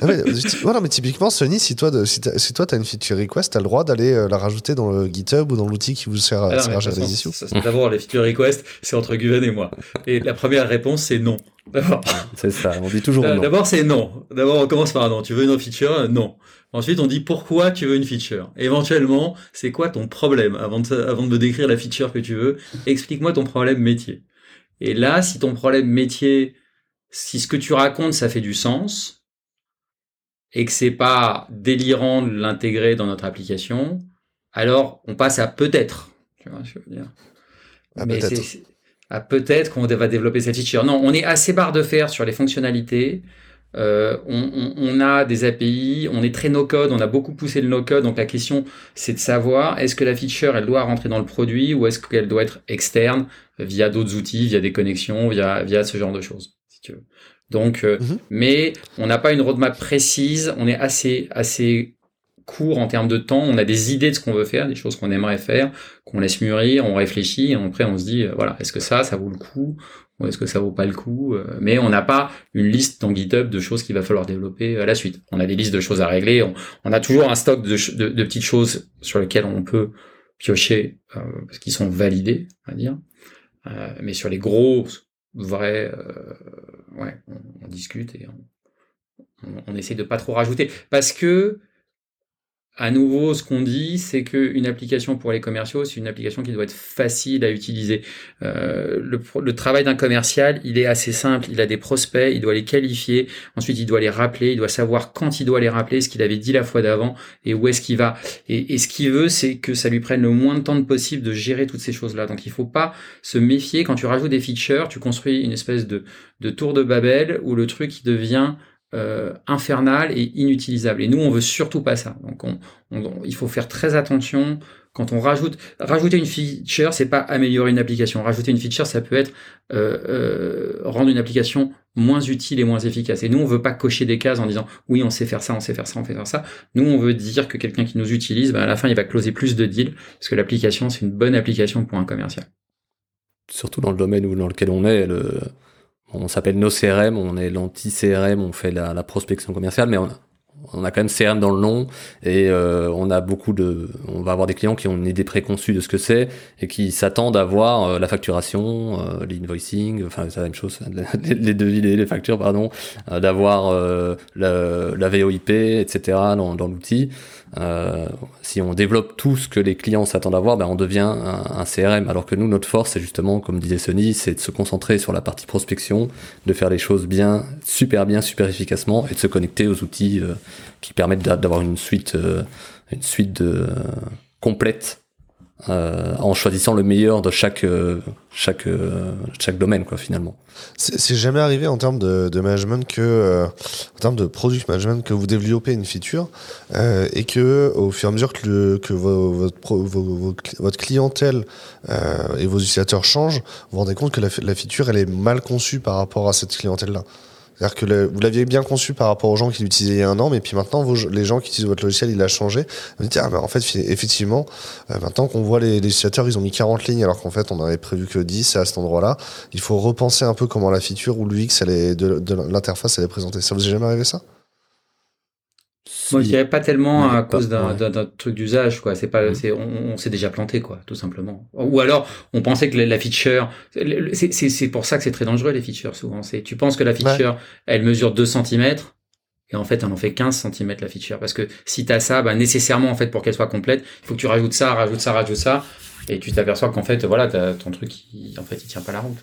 ah mais, non, mais typiquement, Sony, si toi, de, si, si toi, t'as une feature request, t'as le droit d'aller euh, la rajouter dans le GitHub ou dans l'outil qui vous sert, à ah gérer les issues. D'abord, les feature requests, c'est entre Guven et moi. Et la première réponse, c'est non. D'abord. C'est ça, on dit toujours non. D'abord, c'est non. D'abord, on commence par non. Tu veux une feature Non. Ensuite, on dit pourquoi tu veux une feature. Éventuellement, c'est quoi ton problème avant de, avant de me décrire la feature que tu veux? Explique-moi ton problème métier. Et là, si ton problème métier, si ce que tu racontes, ça fait du sens, et que c'est pas délirant de l'intégrer dans notre application, alors on passe à peut-être. Tu vois, je veux dire? À peut-être. À peut-être qu'on va développer cette feature. Non, on est assez barre de fer sur les fonctionnalités. Euh, on, on, on, a des API, on est très no-code, on a beaucoup poussé le no-code. Donc la question, c'est de savoir est-ce que la feature, elle doit rentrer dans le produit ou est-ce qu'elle doit être externe via d'autres outils, via des connexions, via, via ce genre de choses? Donc, euh, mhm. mais on n'a pas une roadmap précise. On est assez assez court en termes de temps. On a des idées de ce qu'on veut faire, des choses qu'on aimerait faire, qu'on laisse mûrir, on réfléchit et après on se dit euh, voilà est-ce que ça ça vaut le coup ou est-ce que ça vaut pas le coup euh, Mais on n'a pas une liste dans GitHub de choses qu'il va falloir développer à la suite. On a des listes de choses à régler. On, a toujours un stock de, de, petites choses sur lesquelles on peut piocher parce qu'ils sont validés, on va dire. mais sur les gros vrai, euh, ouais, on, discute et on, on, essaie de pas trop rajouter. Parce que à nouveau, ce qu'on dit, c'est qu'une application pour les commerciaux, c'est une application qui doit être facile à utiliser. Euh, le, travail d'un commercial, il est assez simple. Il a des prospects, il doit les qualifier. Ensuite, il doit les rappeler. Il doit savoir quand il doit les rappeler, ce qu'il avait dit la fois d'avant et où est-ce qu'il va. Et, ce qu'il veut, c'est que ça lui prenne le moins de temps possible de gérer toutes ces choses-là. Donc, il faut pas se méfier quand tu rajoutes des features. Tu construis une espèce de, tour de Babel où le truc devient euh, infernal et inutilisable. Et nous, on veut surtout pas ça. Donc, on, il faut faire très attention quand on rajoute. Rajouter une feature, c'est pas améliorer une application. Rajouter une feature, ça peut être euh, euh, rendre une application moins utile et moins efficace. Et nous, on veut pas cocher des cases en disant oui, on sait faire ça, on sait faire ça, on sait faire ça. Nous, on veut dire que quelqu'un qui nous utilise, ben, à la fin, il va closer plus de deals parce que l'application, c'est une bonne application pour un commercial. Surtout dans le domaine où, dans lequel on est, on s'appelle nos CRM, on est l'anti-CRM, on fait la, prospection commerciale, mais on a, on quand même CRM dans le nom et euh, on a beaucoup de, on va avoir des clients qui ont une idée préconçue de ce que c'est et qui s'attendent à voir euh, la facturation, euh, l'invoicing, enfin c'est la même chose, les devis, les, factures, pardon, d'avoir la, VOIP, etc. dans l'outil. Euh, si on développe tout ce que les clients s'attendent à voir, ben on devient un, CRM. Alors que nous, notre force, c'est justement, comme disait Sony, c'est de se concentrer sur la partie prospection, de faire les choses bien, super bien, super efficacement, et de se connecter aux outils euh, qui permettent d'avoir une suite, euh, une suite de, complète euh, en choisissant le meilleur de chaque euh, chaque euh, chaque domaine quoi finalement. C'est jamais arrivé en termes de, de management que en termes de product management que vous développez une feature et que au fur et à mesure que, le, que votre, votre clientèle et vos utilisateurs changent, vous vous rendez compte que la, la feature elle est mal conçue par rapport à cette clientèle là. C'est-à-dire que vous l'aviez bien conçu par rapport aux gens qui l'utilisaient il y a un an, mais puis maintenant, les gens qui utilisent votre logiciel, il a changé. Vous dites, ah, ben, en fait, effectivement, euh, maintenant qu'on voit les, utilisateurs, ils ont mis 40 lignes, alors qu'en fait, on avait prévu que 10 à cet endroit-là. Il faut repenser un peu comment la feature ou l'UX de, de l'interface, elle est présentée. Ça vous est jamais arrivé ça? Moi, je dirais pas tellement à cause d'un truc d'usage, quoi. C'est pas, mm. c'est, on, s'est déjà planté, quoi, tout simplement. Ou alors, on pensait que la, feature, c'est pour ça que c'est très dangereux les features souvent. C'est, tu penses que la feature, elle mesure 2 cm, et en fait, elle en fait 15 cm la feature. Parce que si tu as ça, bah, nécessairement, en fait, pour qu'elle soit complète, il faut que tu rajoutes ça, rajoutes ça, rajoutes ça, et tu t'aperçois qu'en fait, voilà, ton truc, en fait, il tient pas la route.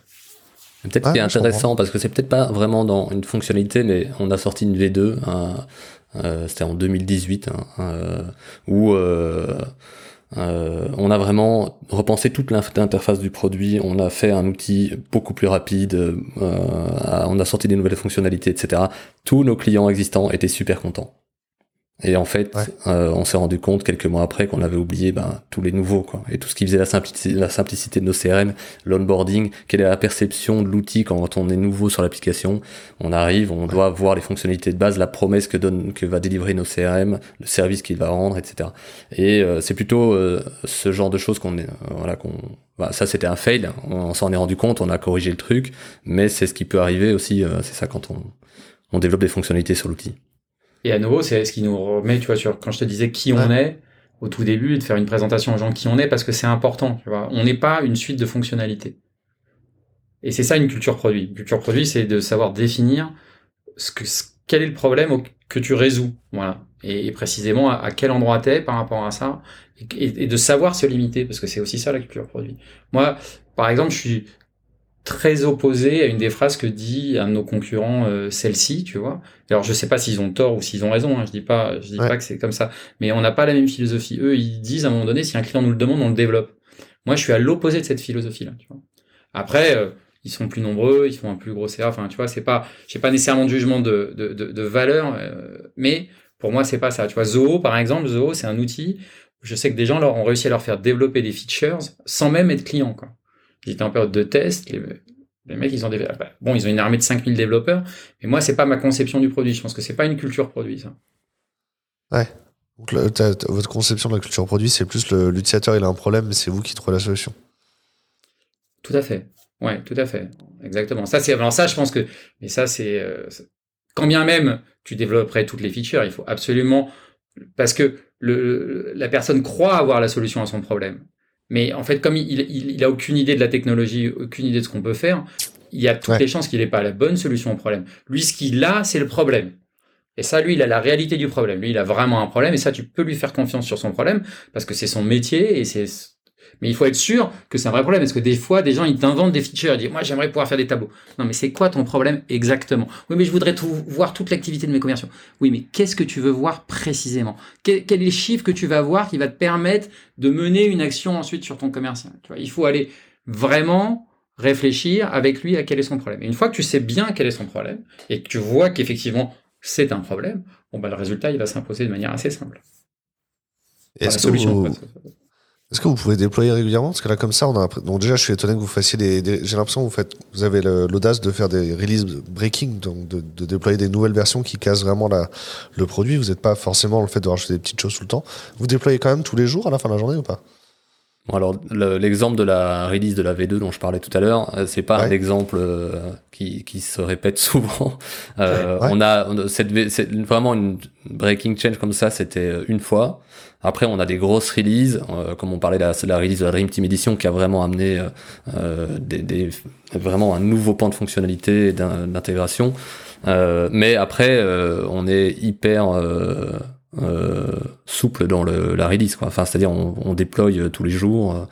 Peut-être qui est intéressant parce que c'est peut-être pas vraiment dans une fonctionnalité, mais on a sorti une V2, euh, c'était en 2018, hein, euh, où euh, on a vraiment repensé toute l'interface du produit, on a fait un outil beaucoup plus rapide, on a sorti des nouvelles fonctionnalités, etc. Tous nos clients existants étaient super contents. Et en fait, euh, on s'est rendu compte quelques mois après qu'on avait oublié ben, tous les nouveaux, quoi. Et tout ce qui faisait la simplicité, la simplicité de nos CRM, l'onboarding, quelle est la perception de l'outil quand on est nouveau sur l'application. On arrive, on doit voir les fonctionnalités de base, la promesse que donne, que va délivrer nos CRM, le service qu'il va rendre, etc. Et euh, c'est plutôt euh, ce genre de choses qu'on est, voilà, qu'on, bah, ça c'était un fail. On, s'en est rendu compte, on a corrigé le truc, mais c'est ce qui peut arriver aussi. c'est ça quand on, on développe des fonctionnalités sur l'outil. Et à nouveau, c'est ce qui nous remet, tu vois, sur quand je te disais qui on est au tout début, de faire une présentation aux gens qui on est, parce que c'est important, tu vois. On n'est pas une suite de fonctionnalités. Et c'est ça une culture produit. Une culture produit, c'est de savoir définir ce que, quel est le problème que tu résous, voilà. Et, précisément à, quel endroit t'es par rapport à ça, et, et de savoir se limiter, parce que c'est aussi ça la culture produit. Moi, par exemple, je suis très opposé à une des phrases que dit un de nos concurrents, euh, celle-ci, tu vois. Alors je sais pas s'ils ont tort ou s'ils ont raison, hein, je dis pas, je dis pas que c'est comme ça, mais on n'a pas la même philosophie. Eux, ils disent à un moment donné, si un client nous le demande, on le développe. Moi, je suis à l'opposé de cette philosophie-là, tu vois. Après, euh, ils sont plus nombreux, ils font un plus gros CA, enfin, tu vois, c'est pas, j'ai pas nécessairement de jugement de, de, de, valeur, euh, mais pour moi, c'est pas ça. Tu vois, Zoho, par exemple, Zoho, c'est un outil. je sais que des gens leur ont réussi à leur faire développer des features sans même être clients, quoi. Ils étaient en période de test. Les, mecs, ils ont des, bah, bon, ils ont une armée de 5000 développeurs. Mais moi, c'est pas ma conception du produit. Je pense que c'est pas une culture produit, ça. Ouais. Donc, votre conception de la culture produit, c'est plus l'utilisateur, il a un problème, mais c'est vous qui trouvez la solution. Tout à fait. Ouais, tout à fait. Exactement. Ça, c'est, alors ça, je pense que, mais ça, c'est, euh, quand bien même tu développerais toutes les features, il faut absolument, parce que le, la personne croit avoir la solution à son problème. Mais en fait, comme il, il, a aucune idée de la technologie, aucune idée de ce qu'on peut faire, il y a toutes les chances qu'il n'ait pas la bonne solution au problème. Lui, ce qu'il a, c'est le problème. Et ça, lui, il a la réalité du problème. Lui, il a vraiment un problème, et ça, tu peux lui faire confiance sur son problème, parce que c'est son métier, et c'est mais il faut être sûr que c'est un vrai problème, parce que des fois, des gens, ils t'inventent des features, ils disent, moi, j'aimerais pouvoir faire des tableaux. Non, mais c'est quoi ton problème exactement? Oui, mais je voudrais tout, voir toute l'activité de mes commerciaux. Oui, mais qu'est-ce que tu veux voir précisément? Quel, est le chiffre que tu vas voir qui va te permettre de mener une action ensuite sur ton commercial? Tu vois, Il faut aller vraiment réfléchir avec lui à quel est son problème. Et une fois que tu sais bien quel est son problème, et que tu vois qu'effectivement, c'est un problème, bon, bah, le résultat, il va s'imposer de manière assez simple. Est-ce que vous... Est-ce que vous pouvez déployer régulièrement? Parce que là, comme ça, on a donc déjà, je suis étonné que vous fassiez des. J'ai l'impression que vous faites, vous avez l'audace de faire des release breaking, donc de, de, déployer des nouvelles versions qui cassent vraiment la, le produit. Vous n'êtes pas forcément le fait de rajouter des petites choses tout le temps. Vous déployez quand même tous les jours à la fin de la journée ou pas? Alors l'exemple de la release de la V2 dont je parlais tout à l'heure, euh, c'est pas un exemple euh, qui, qui, se répète souvent. Euh, On a, cette, vraiment une breaking change comme ça, c'était une fois. Après, on a des grosses releases, euh, comme on parlait de la, la, release de la Dream Team Edition, qui a vraiment amené euh, des, des, vraiment un nouveau pan de fonctionnalité d'intégration. Euh, mais après, on est hyper souple dans le, la release. Quoi. Enfin, c'est-à-dire, on, on déploie tous les jours.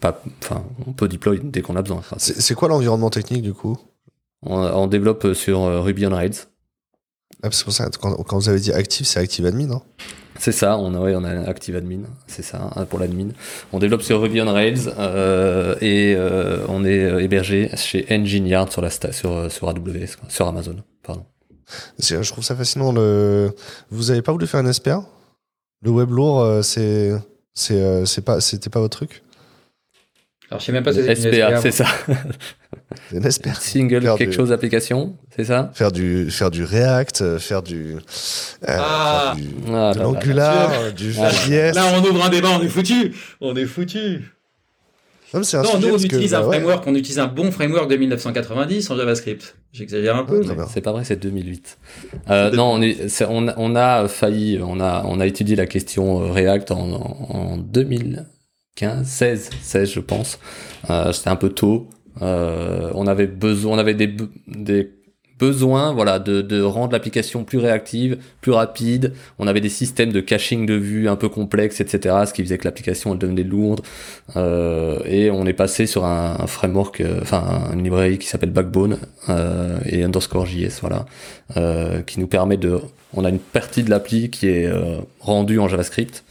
pas, enfin, on peut déployer dès qu'on a besoin. c'est quoi l'environnement technique du coup? On, on, développe sur Ruby on Rails. Ah, c'est pour ça, quand, quand, vous avez dit active, c'est Active Admin, non C'est ça, on a, ouais, on a Active Admin, c'est ça, hein, pour l'admin. On développe sur Ruby on Rails euh, et euh, on est euh, hébergé chez Engine Yard sur, la sur, sur AWS, sur Amazon. Pardon. Je trouve ça fascinant. Le... Vous avez pas voulu faire un SPA Le web lourd, c'est c'est pas c'était pas votre truc? Alors, je sais même pas si c'est SPA, c'est ça. une SPA. Single quelque chose application, c'est ça? Faire du faire du React, faire du, euh, ah. du ah, l'Angular, du JS. Là, on ouvre un débat, on est foutu. On est foutu. Non, un non nous, on utilise un bah, framework, on utilise un bon framework de 1990 en JavaScript. J'exagère un peu. c'est pas vrai, c'est 2008. Euh, non, on, est, on, on, a failli, on a, on a étudié la question euh, React en, en 2000. 15, 16, 16 je pense. Euh, C'était un peu tôt. Euh, on avait besoin, on avait des, besoins, voilà, de, rendre l'application plus réactive, plus rapide. On avait des systèmes de caching de vue un peu complexes, etc. Ce qui faisait que l'application elle devenait lourde. Euh, et on est passé sur un, un framework, enfin une librairie qui s'appelle Backbone et underscore JS, voilà, qui nous permet de, on a une partie de l'appli qui est rendue en JavaScript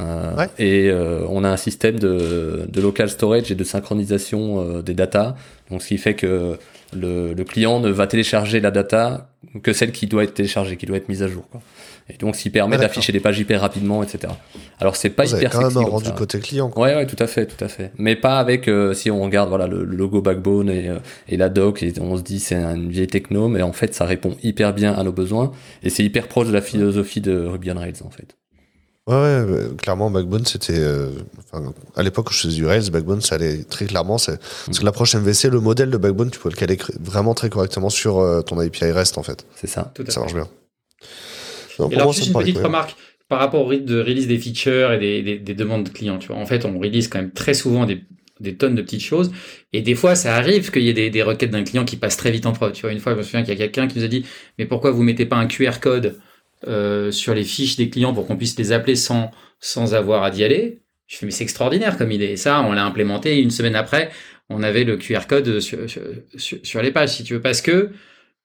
euh, et euh, on a un système de, de, local storage et de synchronisation euh, des datas, donc ce qui fait que le, le, client ne va télécharger la data que celle qui doit être téléchargée, qui doit être mise à jour. Quoi. Et donc, ce qui permet d'afficher des pages hyper rapidement, etc. Alors, c'est pas Vous hyper avez quand même rendu côté client. Quoi. Ouais, ouais, tout à fait, tout à fait. Mais pas avec, si on regarde voilà le, logo Backbone et, et, la doc, et on se dit c'est une vieille techno, mais en fait, ça répond hyper bien à nos besoins et c'est hyper proche de la philosophie de Ruby on Rails, en fait. Ouais, clairement, Backbone, c'était. Euh, à l'époque où je faisais du Rails, Backbone, ça allait très clairement. C'est, Parce que l'approche MVC, le modèle de Backbone, tu peux le caler vraiment très correctement sur euh, ton API REST, en fait. C'est ça. ça marche bien. et alors, juste une petite remarque par rapport au rythme de release des features et des, des, demandes de clients. Tu vois, en fait, on release quand même très souvent des, des tonnes de petites choses. Et des fois, ça arrive qu'il y ait des, des requêtes d'un client qui passent très vite en prod. Tu vois, une fois, je me souviens qu'il y a quelqu'un qui nous a dit, mais pourquoi vous mettez pas un QR code? Euh, sur les fiches des clients pour qu'on puisse les appeler sans, sans avoir à d'y aller. Je fais, mais c'est extraordinaire comme idée. Et ça, on l'a implémenté. une semaine après, on avait le QR code sur, sur, les pages, si tu veux, parce que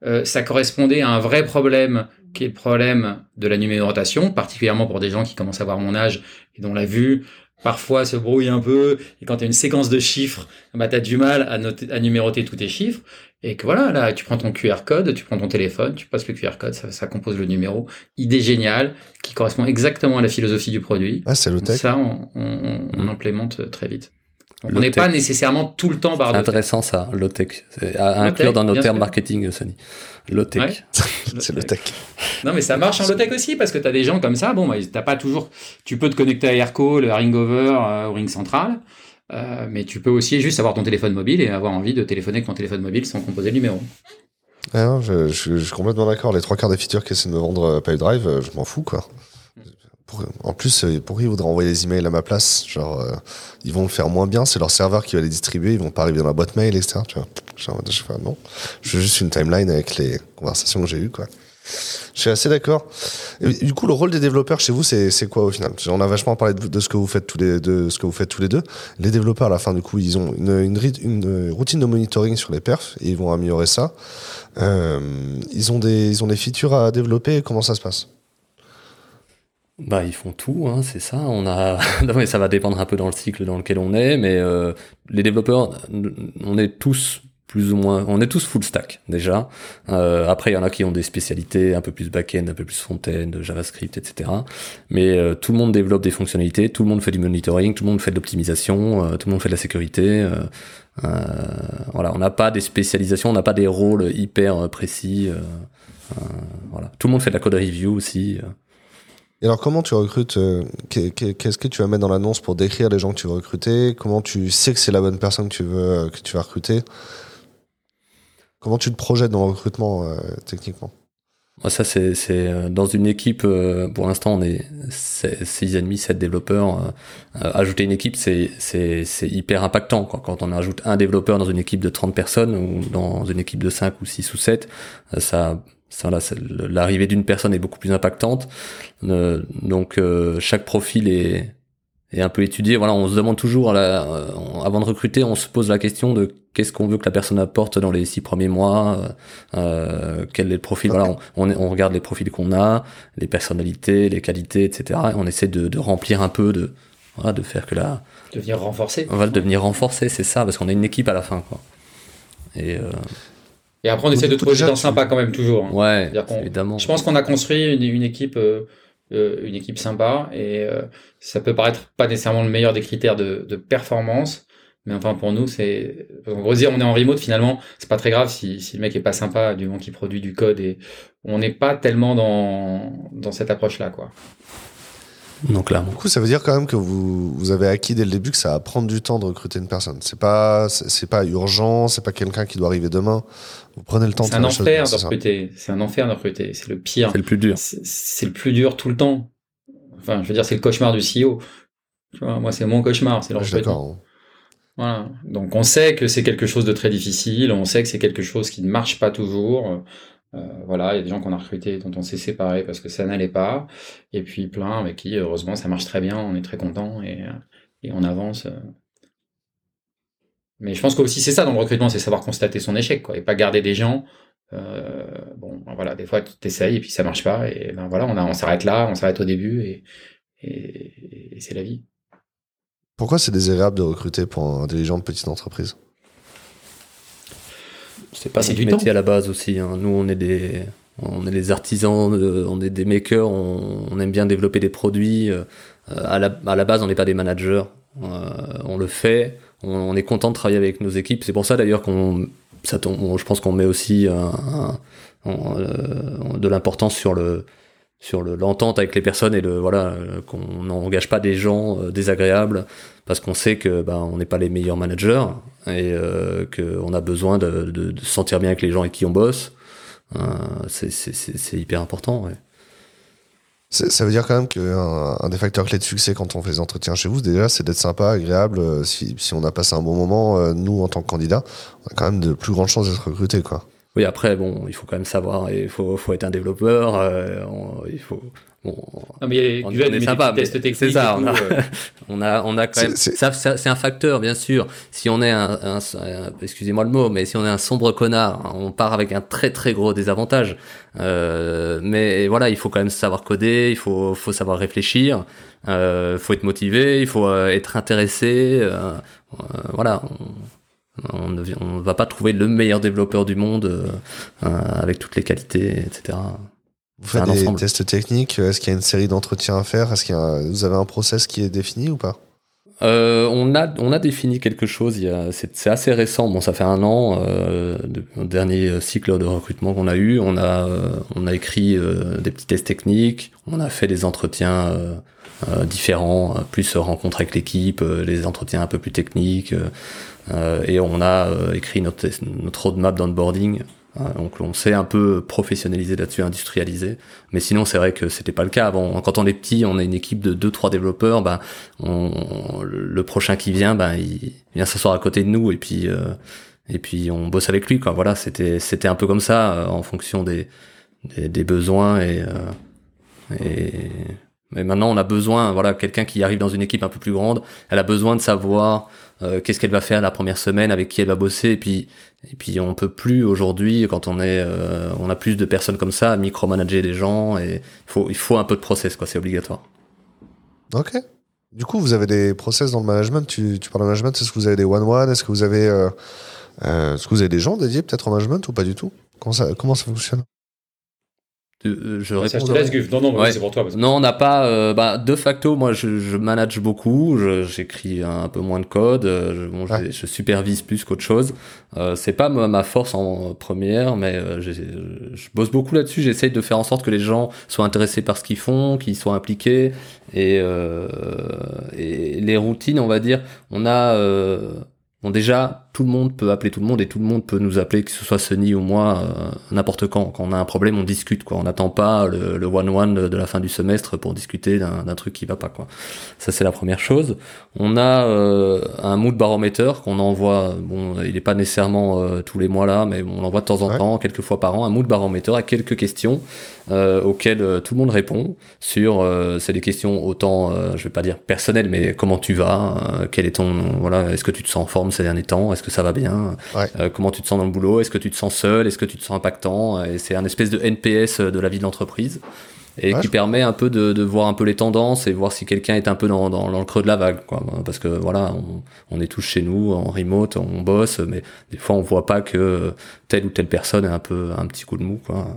euh, ça correspondait à un vrai problème qui est le problème de la numérotation, particulièrement pour des gens qui commencent à avoir mon âge et dont la vue parfois se brouille un peu, et quand tu as une séquence de chiffres, bah, tu as du mal à, à numéroter tous tes chiffres, et que voilà, là, tu prends ton QR code, tu prends ton téléphone, tu passes le QR code, ça, ça compose le numéro. Idée géniale, qui correspond exactement à la philososie du produit. Ah, c'est le tech. Ça, on, on, on, implémente très vite. on n'est pas nécessairement tout le temps barre C'est intéressant ça, low tech. À, inclure dans nos termes marketing, Sony. Low tech. c'est le tech. Non, mais ça marche en low tech aussi parce que tu as des gens comme ça. Bon, bah, t'as pas toujours. Tu peux te connecter à Aircall, à Ringover, euh, au Ring Central. Euh, mais tu peux aussi juste avoir ton téléphone mobile et avoir envie de téléphoner avec ton téléphone mobile sans composer le numéro. Ah je, suis complètement d'accord. Les trois quarts des features qui essaient de me vendre euh, PipeDrive, euh, je m'en fous, quoi. en plus, pour ils voudraient envoyer des emails à ma place. Genre, ils vont le faire moins bien. C'est leur serveur qui va les distribuer. Ils vont pas arriver dans la boîte mail, etc. Je non. Je veux juste une timeline avec les conversations que j'ai eues, quoi. Je suis assez d'accord. Du coup, le rôle des développeurs chez vous, c'est quoi au final? On a vachement parlé de, ce que vous faites tous les deux. Les développeurs, à la fin, du coup, ils ont une, routine de monitoring sur les perfs et ils vont améliorer ça. Euh, ils ont des features à développer. Comment ça se passe? Bah, ils font tout, hein, c'est ça. On a, ça va dépendre un peu dans le cycle dans lequel on est, mais euh, les développeurs, on est tous plus ou moins, on est tous full stack déjà. Euh, après, il y en a qui ont des spécialités un peu plus back-end, un peu plus front-end, JavaScript, etc. Mais euh, tout le monde développe des fonctionnalités, tout le monde fait du monitoring, tout le monde fait de l'optimisation, euh, tout le monde fait de la sécurité. Euh, euh, voilà, on n'a pas des spécialisations, on n'a pas des rôles hyper précis. voilà, tout le monde fait de la code review aussi. Et alors, comment tu recrutes Qu'est-ce que tu vas mettre dans l'annonce pour décrire les gens que tu veux recruter? Comment tu sais que c'est la bonne personne que tu veux que tu vas recruter? Comment tu te projettes dans le recrutement euh, techniquement? Ça, c'est euh, dans une équipe, euh, pour l'instant, on est 6,5, 7 développeurs. ajouter une équipe, c'est hyper impactant. Quoi. Quand on ajoute un développeur dans une équipe de 30 personnes ou dans une équipe de 5 ou 6 ou 7, ça, ça l'arrivée d'une personne est beaucoup plus impactante. donc, chaque profil est, et un peu étudié. Voilà, on se demande toujours, là, avant de recruter, on se pose la question de qu'est-ce qu'on veut que la personne apporte dans les six premiers mois, euh, quel est le profil. Voilà, on, on, regarde les profils qu'on a, les personnalités, les qualités, etc. Et on essaie de, de remplir un peu, de, voilà, de faire que là. Devenir renforcé. On va devenir renforcé, c'est ça, parce qu'on a une équipe à la fin, quoi. Et, euh... et après, on essaie de trouver des gens sympas quand même, toujours. Hein. Ouais, évidemment. Je pense qu'on a construit une, une équipe. Euh, une équipe sympa et euh, ça peut paraître pas nécessairement le meilleur des critères de, performance mais enfin pour nous c'est on va dire on est en remote finalement c'est pas très grave si, si le mec est pas sympa du moment qu'il produit du code et on n'est pas tellement dans dans cette approche là quoi donc là, du coup, ça veut dire quand même que vous, vous avez acquis dès le début que ça va prendre du temps de recruter une personne. C'est pas, c'est pas urgent, c'est pas quelqu'un qui doit arriver demain. Vous prenez le temps. C'est un enfer de recruter. C'est un enfer de recruter. C'est le pire. C'est le plus dur. C'est le plus dur tout le temps. Enfin, je veux dire, c'est le cauchemar du CEO. Tu vois, moi, c'est mon cauchemar, c'est le recrutement. Voilà. Donc, on sait que c'est quelque chose de très difficile. On sait que c'est quelque chose qui ne marche pas toujours. Euh, voilà, il y a des gens qu'on a recrutés dont on s'est séparé parce que ça n'allait pas, et puis plein avec qui heureusement ça marche très bien, on est très content et, euh, et on avance. Euh. Mais je pense qu'aussi c'est ça dans le recrutement, c'est savoir constater son échec, quoi, et pas garder des gens. Bon, ben voilà, des fois tu t'essayes et puis ça marche pas, et ben voilà, on, on s'arrête là, on s'arrête au début, et, et, c'est la vie. Pourquoi c'est désagréable de recruter pour un dirigeant de petite entreprise? C'est pas du métier à la base aussi. Hein. Nous, on est des, on est des artisans, on est des makers, on, aime bien développer des produits. Euh, à, la, à la base, on n'est pas des managers. Euh, on le fait. On, est content de travailler avec nos équipes. C'est pour ça d'ailleurs qu'on, ça, je pense qu'on met aussi un, euh, de l'importance sur le sur l'entente avec les personnes et le voilà qu'on n'engage pas des gens désagréables parce qu'on sait que ben on n'est pas les meilleurs managers et euh, qu'on a besoin de, de, de, se sentir bien avec les gens avec qui on bosse. Euh, c'est hyper important. Ça veut dire quand même qu'un un des facteurs clés de succès quand on fait des entretiens chez vous, déjà, c'est d'être sympa, agréable. Euh, si, si, on a passé un bon moment, euh, nous, en tant que candidat, on a quand même de plus grandes chances d'être recruté. Quoi. Oui, après, bon, il faut quand même savoir, il faut, faut être un développeur, euh, il faut, Bon, non, mais on, est sympa, c'est ça. On a, euh. on a, on a, quand même. C'est un facteur, bien sûr. Si on est un, un, excusez-moi le mot, mais si on est un sombre connard, on part avec un très très gros désavantage. Euh, mais voilà, il faut quand même savoir coder, il faut, faut savoir réfléchir, euh, faut être motivé, il faut euh, être intéressé. Euh, voilà. On, ne on va pas trouver le meilleur développeur du monde avec toutes les qualités, etc. Vous faites des tests techniques Est-ce qu'il y a une série d'entretiens à faire? Est-ce qu'il vous avez un process qui est défini ou pas? Euh, on a on a défini quelque chose. C'est assez récent. Bon, ça fait un an. Euh, le dernier cycle de recrutement qu'on a eu, on a euh, on a écrit euh, des petits tests techniques. On a fait des entretiens euh, différents, plus rencontres avec l'équipe, les entretiens un peu plus techniques. Et on a écrit notre notre roadmap d'onboarding donc on s'est un peu professionnalisé là-dessus, industrialisé. Mais sinon, c'est vrai que c'était pas le cas avant. Quand on est petit, on a une équipe de deux, trois développeurs. On, le prochain qui vient, ben, il vient s'asseoir à côté de nous et puis euh, et puis on bosse avec lui. Quoi. Voilà, c'était c'était un peu comme ça euh, en fonction des des, besoins euh, et mais maintenant on a besoin, voilà, quelqu'un qui arrive dans une équipe un peu plus grande, elle a besoin de savoir euh, qu'est-ce qu'elle va faire la première semaine, avec qui elle va bosser, et puis et puis on peut plus aujourd'hui quand on est euh, on a plus de personnes comme ça, micromanager les gens et il faut un peu de process quoi, c'est obligatoire. Ok. Du coup, vous avez des process dans le management. Tu, tu parles de management. Est-ce que vous avez des one one Est-ce que vous avez euh, est-ce que vous avez des gens dédiés peut-être au management ou pas du tout? Comment ça comment ça fonctionne? Euh, je réponds. Non, non, c'est pour toi. Non, on n'a pas. Euh, bah, de facto, moi, je, je manage beaucoup. J'écris un peu moins de code. Euh, je, bon, je, supervise plus qu'autre chose. Euh, c'est pas ma, force en première, mais euh, je, je bosse beaucoup là-dessus. J'essaye de faire en sorte que les gens soient intéressés par ce qu'ils font, qu'ils soient impliqués. Et, et les routines, on va dire, on a. Bon, déjà, tout le monde peut appeler tout le monde et tout le monde peut nous appeler, que ce soit Sunny ou moi, euh, n'importe quand. Quand on a un problème, on discute, quoi. On n'attend pas le one-one de la fin du semestre pour discuter d'un truc qui va pas, quoi. Ça, c'est la première chose. On a euh, un mood baromètre qu'on envoie, bon, il n'est pas nécessairement euh, tous les mois là, mais on l'envoie de temps en temps, quelques fois par an, un mood baromètre à quelques questions auxquelles tout le monde répond sur c'est des questions autant je vais pas dire personnelles mais comment tu vas quel est ton voilà est-ce que tu te sens en forme ces derniers temps est-ce que ça va bien comment tu te sens dans le boulot est-ce que tu te sens seul est-ce que tu te sens impactant et c'est un espèce de NPS de la vie de l'entreprise et qui permet un peu de, de, voir un peu les tendances et voir si quelqu'un est un peu dans, dans, le creux de la vague quoi parce que voilà on, on, est tous chez nous en remote on bosse mais des fois on voit pas que telle ou telle personne est un peu un petit coup de mou quoi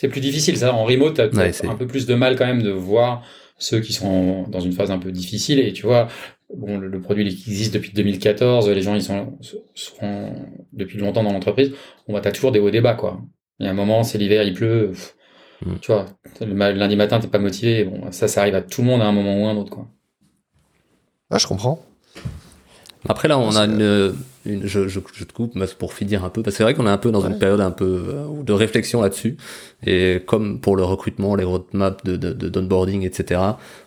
c'est plus difficile. Ça, en remote, tu as un peu plus de mal quand même de voir ceux qui sont dans une phase un peu difficile. Et tu vois, bon, le, produit existe depuis 2014, les gens ils sont, sont depuis longtemps dans l'entreprise. On va t'as toujours des hauts débats quoi. Il y a un moment, c'est l'hiver, il pleut. Mm. Tu vois, le lundi matin, t'es pas motivé. Bon, ça, ça arrive à tout le monde à un moment ou à un autre quoi. Ah, je comprends. Après là, on a une, je, je, je, te coupe pour finir un peu, parce que c'est vrai qu'on est un peu dans une période un peu euh, de réflexion là-dessus. Et comme pour le recrutement, les roadmaps de, de, de d'onboarding, etc.,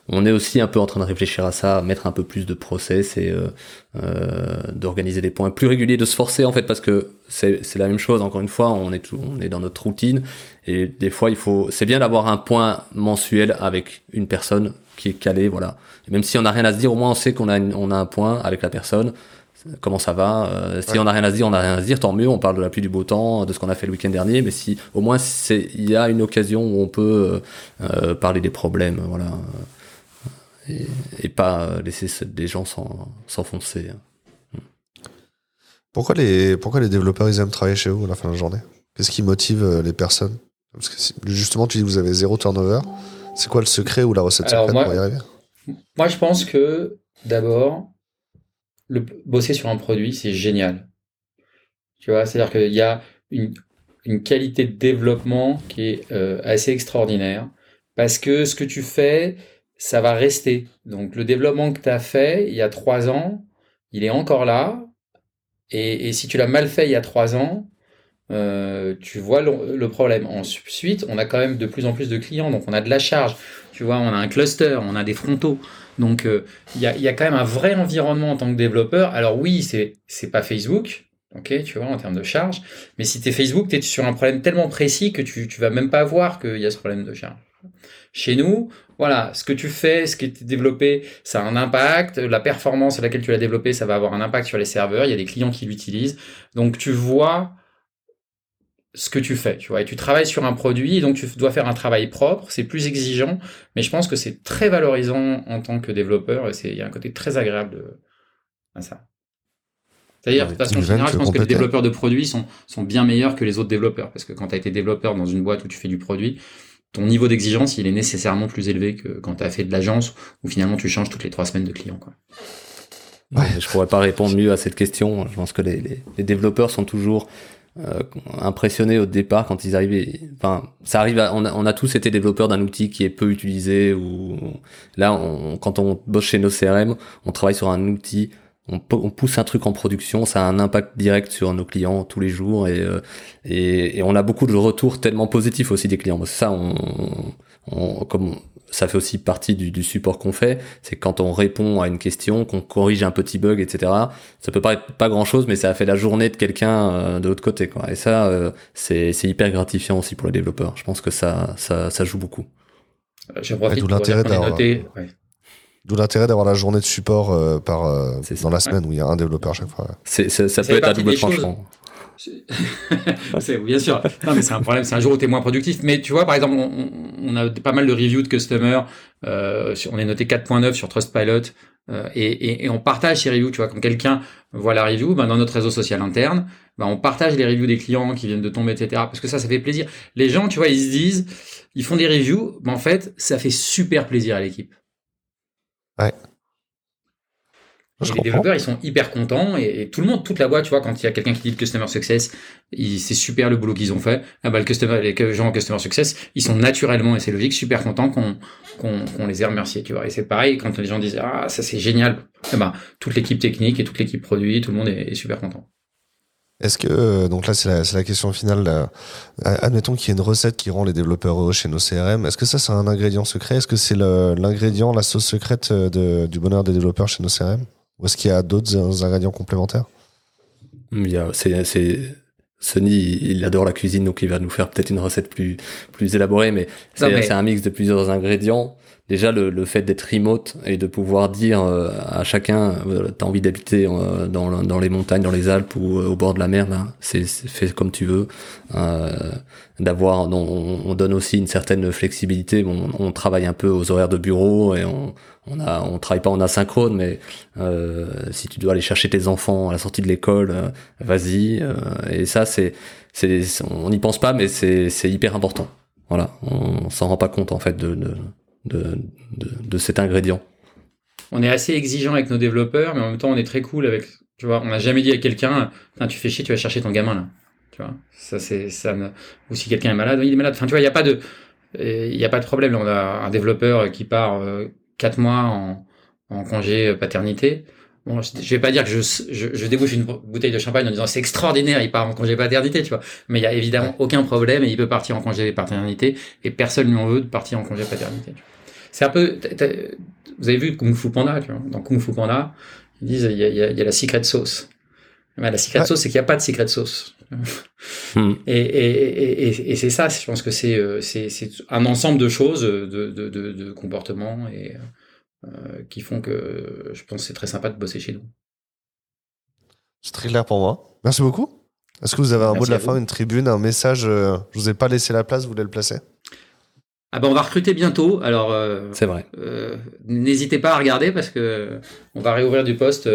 on est aussi un peu en train de réfléchir à ça, mettre un peu plus de process et euh, euh, d'organiser des points plus réguliers, de se forcer en fait, parce que c'est, la même chose. Encore une fois, on est tout, on est dans notre routine et des fois, il faut, c'est bien d'avoir un point mensuel avec une personne qui est calée, voilà. même si on n'a rien à se dire, au moins on sait qu'on a, on a un point avec la personne comment ça va. Euh, si on n'a rien à se dire, on n'a rien à se dire, tant mieux. On parle de la pluie, du beau temps, de ce qu'on a fait le week-end dernier. Mais si au moins il y a une occasion où on peut euh, euh, parler des problèmes, voilà, et, pas laisser des gens s'enfoncer. Pourquoi les pourquoi les développeurs ils aiment travailler chez vous à la fin de la journée? Qu'est-ce qui motive les personnes? Parce que justement, tu dis que vous avez zéro turnover. C'est quoi le secret ou la recette secrète pour y arriver? Moi, je pense que d'abord, le, bosser sur un produit, c'est génial. Tu vois, c'est-à-dire qu'il y a une, qualité de développement qui est euh, assez extraordinaire parce que ce que tu fais, ça va rester. Donc le développement que tu as fait il y a trois ans, il est encore là. Et, et si tu l'as mal fait il y a trois ans, euh, tu vois le, le, problème. Ensuite, on a quand même de plus en plus de clients, donc on a de la charge. Tu vois, on a un cluster, on a des frontaux. Donc, euh, il y, a, y, a, quand même un vrai environnement en tant que développeur. Alors oui, c'est c'est pas Facebook, ok, tu vois, en termes de charge. Mais si tu es Facebook, tu es sur un problème tellement précis que tu, tu vas même pas voir qu'il y a ce problème de charge. Chez nous, voilà, ce que tu fais, ce qui est développé, ça a un impact. La performance à laquelle tu l'as développé, ça va avoir un impact sur les serveurs. Il y a des clients qui l'utilisent. Donc, tu vois ce que tu fais, tu vois, et tu travailles sur un produit, donc tu dois faire un travail propre, c'est plus exigeant, mais je pense que c'est très valorisant en tant que développeur, et il y a un côté très agréable de, à ça. C'est-à-dire, de façon générale, je pense que les développeurs de produits sont, sont bien meilleurs que les autres développeurs, parce que quand tu as été développeur dans une boîte où tu fais du produit, ton niveau d'exigence, il est nécessairement plus élevé que quand tu as fait de l'agence, où finalement tu changes toutes les trois semaines de client. Quoi. Ouais, je pourrais pas répondre mieux à cette question. Je pense que les, les, les développeurs sont toujours euh, impressionnés au départ quand ils arrivaient. Enfin, ça arrive. on, a, on, a, tous été développeurs d'un outil qui est peu utilisé. Ou là, on, quand on bosse chez nos CRM, on travaille sur un outil. On, on, pousse un truc en production, ça a un impact direct sur nos clients tous les jours et, euh, et, et on a beaucoup de retours tellement positifs aussi des clients. Ça, on, on, comme ça fait aussi partie du, du support qu'on fait, c'est quand on répond à une question, qu'on corrige un petit bug, etc. Ça peut paraître pas grand chose, mais ça a fait la journée de quelqu'un euh, de l'autre côté, quoi. Et ça, euh, c'est hyper gratifiant aussi pour les développeurs. Je pense que ça, ça, ça joue beaucoup. Euh, J'ai profité l'intérêt d'avoir. D'où l'intérêt d'avoir la journée de support euh, par dans la semaine où il y a un développeur à chaque fois. C'est, ça, peut être à double tranchant. bien sûr. Non, mais c'est un problème. C'est un jour où tu es moins productif. Mais tu vois, par exemple, on, a pas mal de reviews de customers. Euh, on est noté 4.9 sur Trustpilot. Euh, et, et, et, on partage ces reviews. Tu vois, quand quelqu'un voit la review, ben, dans notre réseau social interne, ben, on partage les reviews des clients qui viennent de tomber, etc. Parce que ça, ça fait plaisir. Les gens, tu vois, ils se disent, ils font des reviews. Mais en fait, ça fait super plaisir à l'équipe. Ouais. Les développeurs, ils sont hyper contents et, tout le monde, toute la boîte, tu vois, quand il y a quelqu'un qui dit le customer success, c'est super le boulot qu'ils ont fait. Ah bah, le customer, les gens en customer success, ils sont naturellement, et c'est logique, super contents qu'on qu'on les ait remerciés, tu vois. Et c'est pareil quand les gens disent, ah, ça c'est génial. Eh ben, toute l'équipe technique et toute l'équipe produit, tout le monde est, super content. Est-ce que, euh, donc là c'est la, la, question finale, là. admettons qu'il y ait une recette qui rend les développeurs heureux chez nos CRM, est-ce que ça c'est un ingrédient secret? Est-ce que c'est l'ingrédient, la sauce secrète euh, de, du bonheur des développeurs chez nos CRM ou est-ce qu'il y a d'autres ingrédients complémentaires? Il y a, c'est, Sony, il adore la cuisine, donc il va nous faire peut-être une recette plus, plus élaborée, mais c'est, un mix de plusieurs ingrédients. Déjà le, le fait d'être remote et de pouvoir dire euh, à chacun euh, t'as envie d'habiter euh, dans, dans les montagnes dans les Alpes ou au bord de la mer là c'est fait comme tu veux. D'avoir on, on, donne aussi une certaine flexibilité. On, on, travaille un peu aux horaires de bureau et on on a on travaille pas en asynchrone mais si tu dois aller chercher tes enfants à la sortie de l'école vas-y et ça c'est c'est on n'y pense pas mais c'est c'est hyper important voilà on s'en rend pas compte en fait de, de de, de, cet ingrédient. On est assez exigeant avec nos développeurs, mais en même temps, on est très cool avec. Tu vois, on n'a jamais dit à quelqu'un, tu fais chier, tu vas chercher ton gamin là. Tu vois, ça c'est ça. Ou si quelqu'un est malade, il est malade. Enfin, tu vois, il n'y a pas de, il y a pas de problème. On a un développeur qui part euh, quatre mois en, en congé paternité. Bon, je, vais pas dire que je, je, je, débouche une bouteille de champagne en disant c'est extraordinaire, il part en congé paternité, tu vois. Mais il y a évidemment aucun problème et il peut partir en congé paternité et personne ne lui en veut de partir en congé paternité. C'est un peu, vous avez vu Kung Fu Panda, tu vois. Dans Kung Fu Panda, ils disent il y a, il y a, la secret sauce. Mais la secret sauce, c'est qu'il n'y a pas de secret sauce. Hmm. Et, et, et, et c'est ça, je pense que c'est, euh, c'est, un ensemble de choses, de, de, de, de comportements et euh, qui font que je pense que c'est très sympa de bosser chez nous. C'est très clair pour moi. Merci beaucoup. Est-ce que vous avez un mot de la fin, une tribune, un message euh, Je vous ai pas laissé la place, vous voulez le placer? Ah ben on va recruter bientôt. Alors euh, c'est vrai. N'hésitez pas à regarder parce que on va réouvrir du poste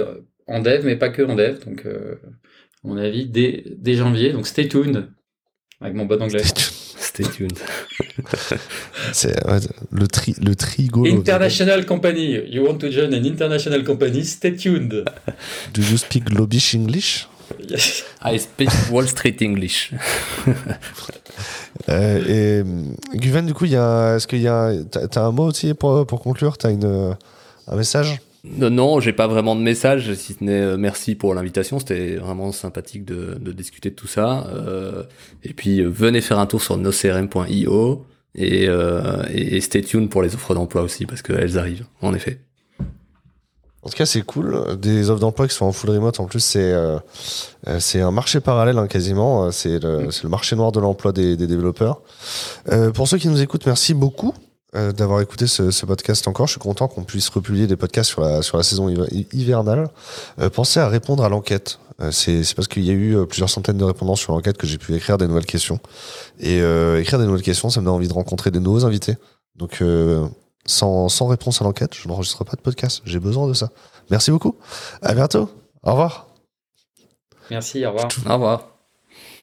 en dev, mais pas que en dev. Donc à mon avis dès, dès janvier. Donc stay tuned avec mon bon anglais. Stay tuned. C'est le tri le trigo. International company. You want to join an international company? Stay tuned. Do you speak Lobish English? Yes. I speak Wall Street English. euh, et Guven, du coup, il y a, est-ce qu'il y a, t'as, un mot aussi pour, pour conclure? T'as une, un message? Non, j'ai pas vraiment de message, si ce n'est euh, merci pour l'invitation. C'était vraiment sympathique de, discuter de tout ça. Euh, et puis euh, venez faire un tour sur nocrm.io et, stay tuned pour les offres d'emploi aussi parce qu'elles arrivent, en effet. En tout cas, c'est cool. Des offres d'emploi qui sont en full remote, en plus, c'est un marché parallèle hein, quasiment. C'est le, marché noir de l'emploi des, des, développeurs. Pour ceux qui nous écoutent, merci beaucoup. Euh, d'avoir écouté ce, ce, podcast encore. Je suis content qu'on puisse republier des podcasts sur la, sur la saison hivernale. Euh, pensez à répondre à l'enquête. Euh, c'est parce qu'il y a eu plusieurs centaines de répondants sur l'enquête que j'ai pu écrire des nouvelles questions. Et écrire des nouvelles questions, ça me donne envie de rencontrer des nouveaux invités. Donc, sans, sans réponse à l'enquête, je n'enregistre pas de podcast. J'ai besoin de ça. Merci beaucoup. À bientôt. Au revoir. Merci, au revoir. Au revoir.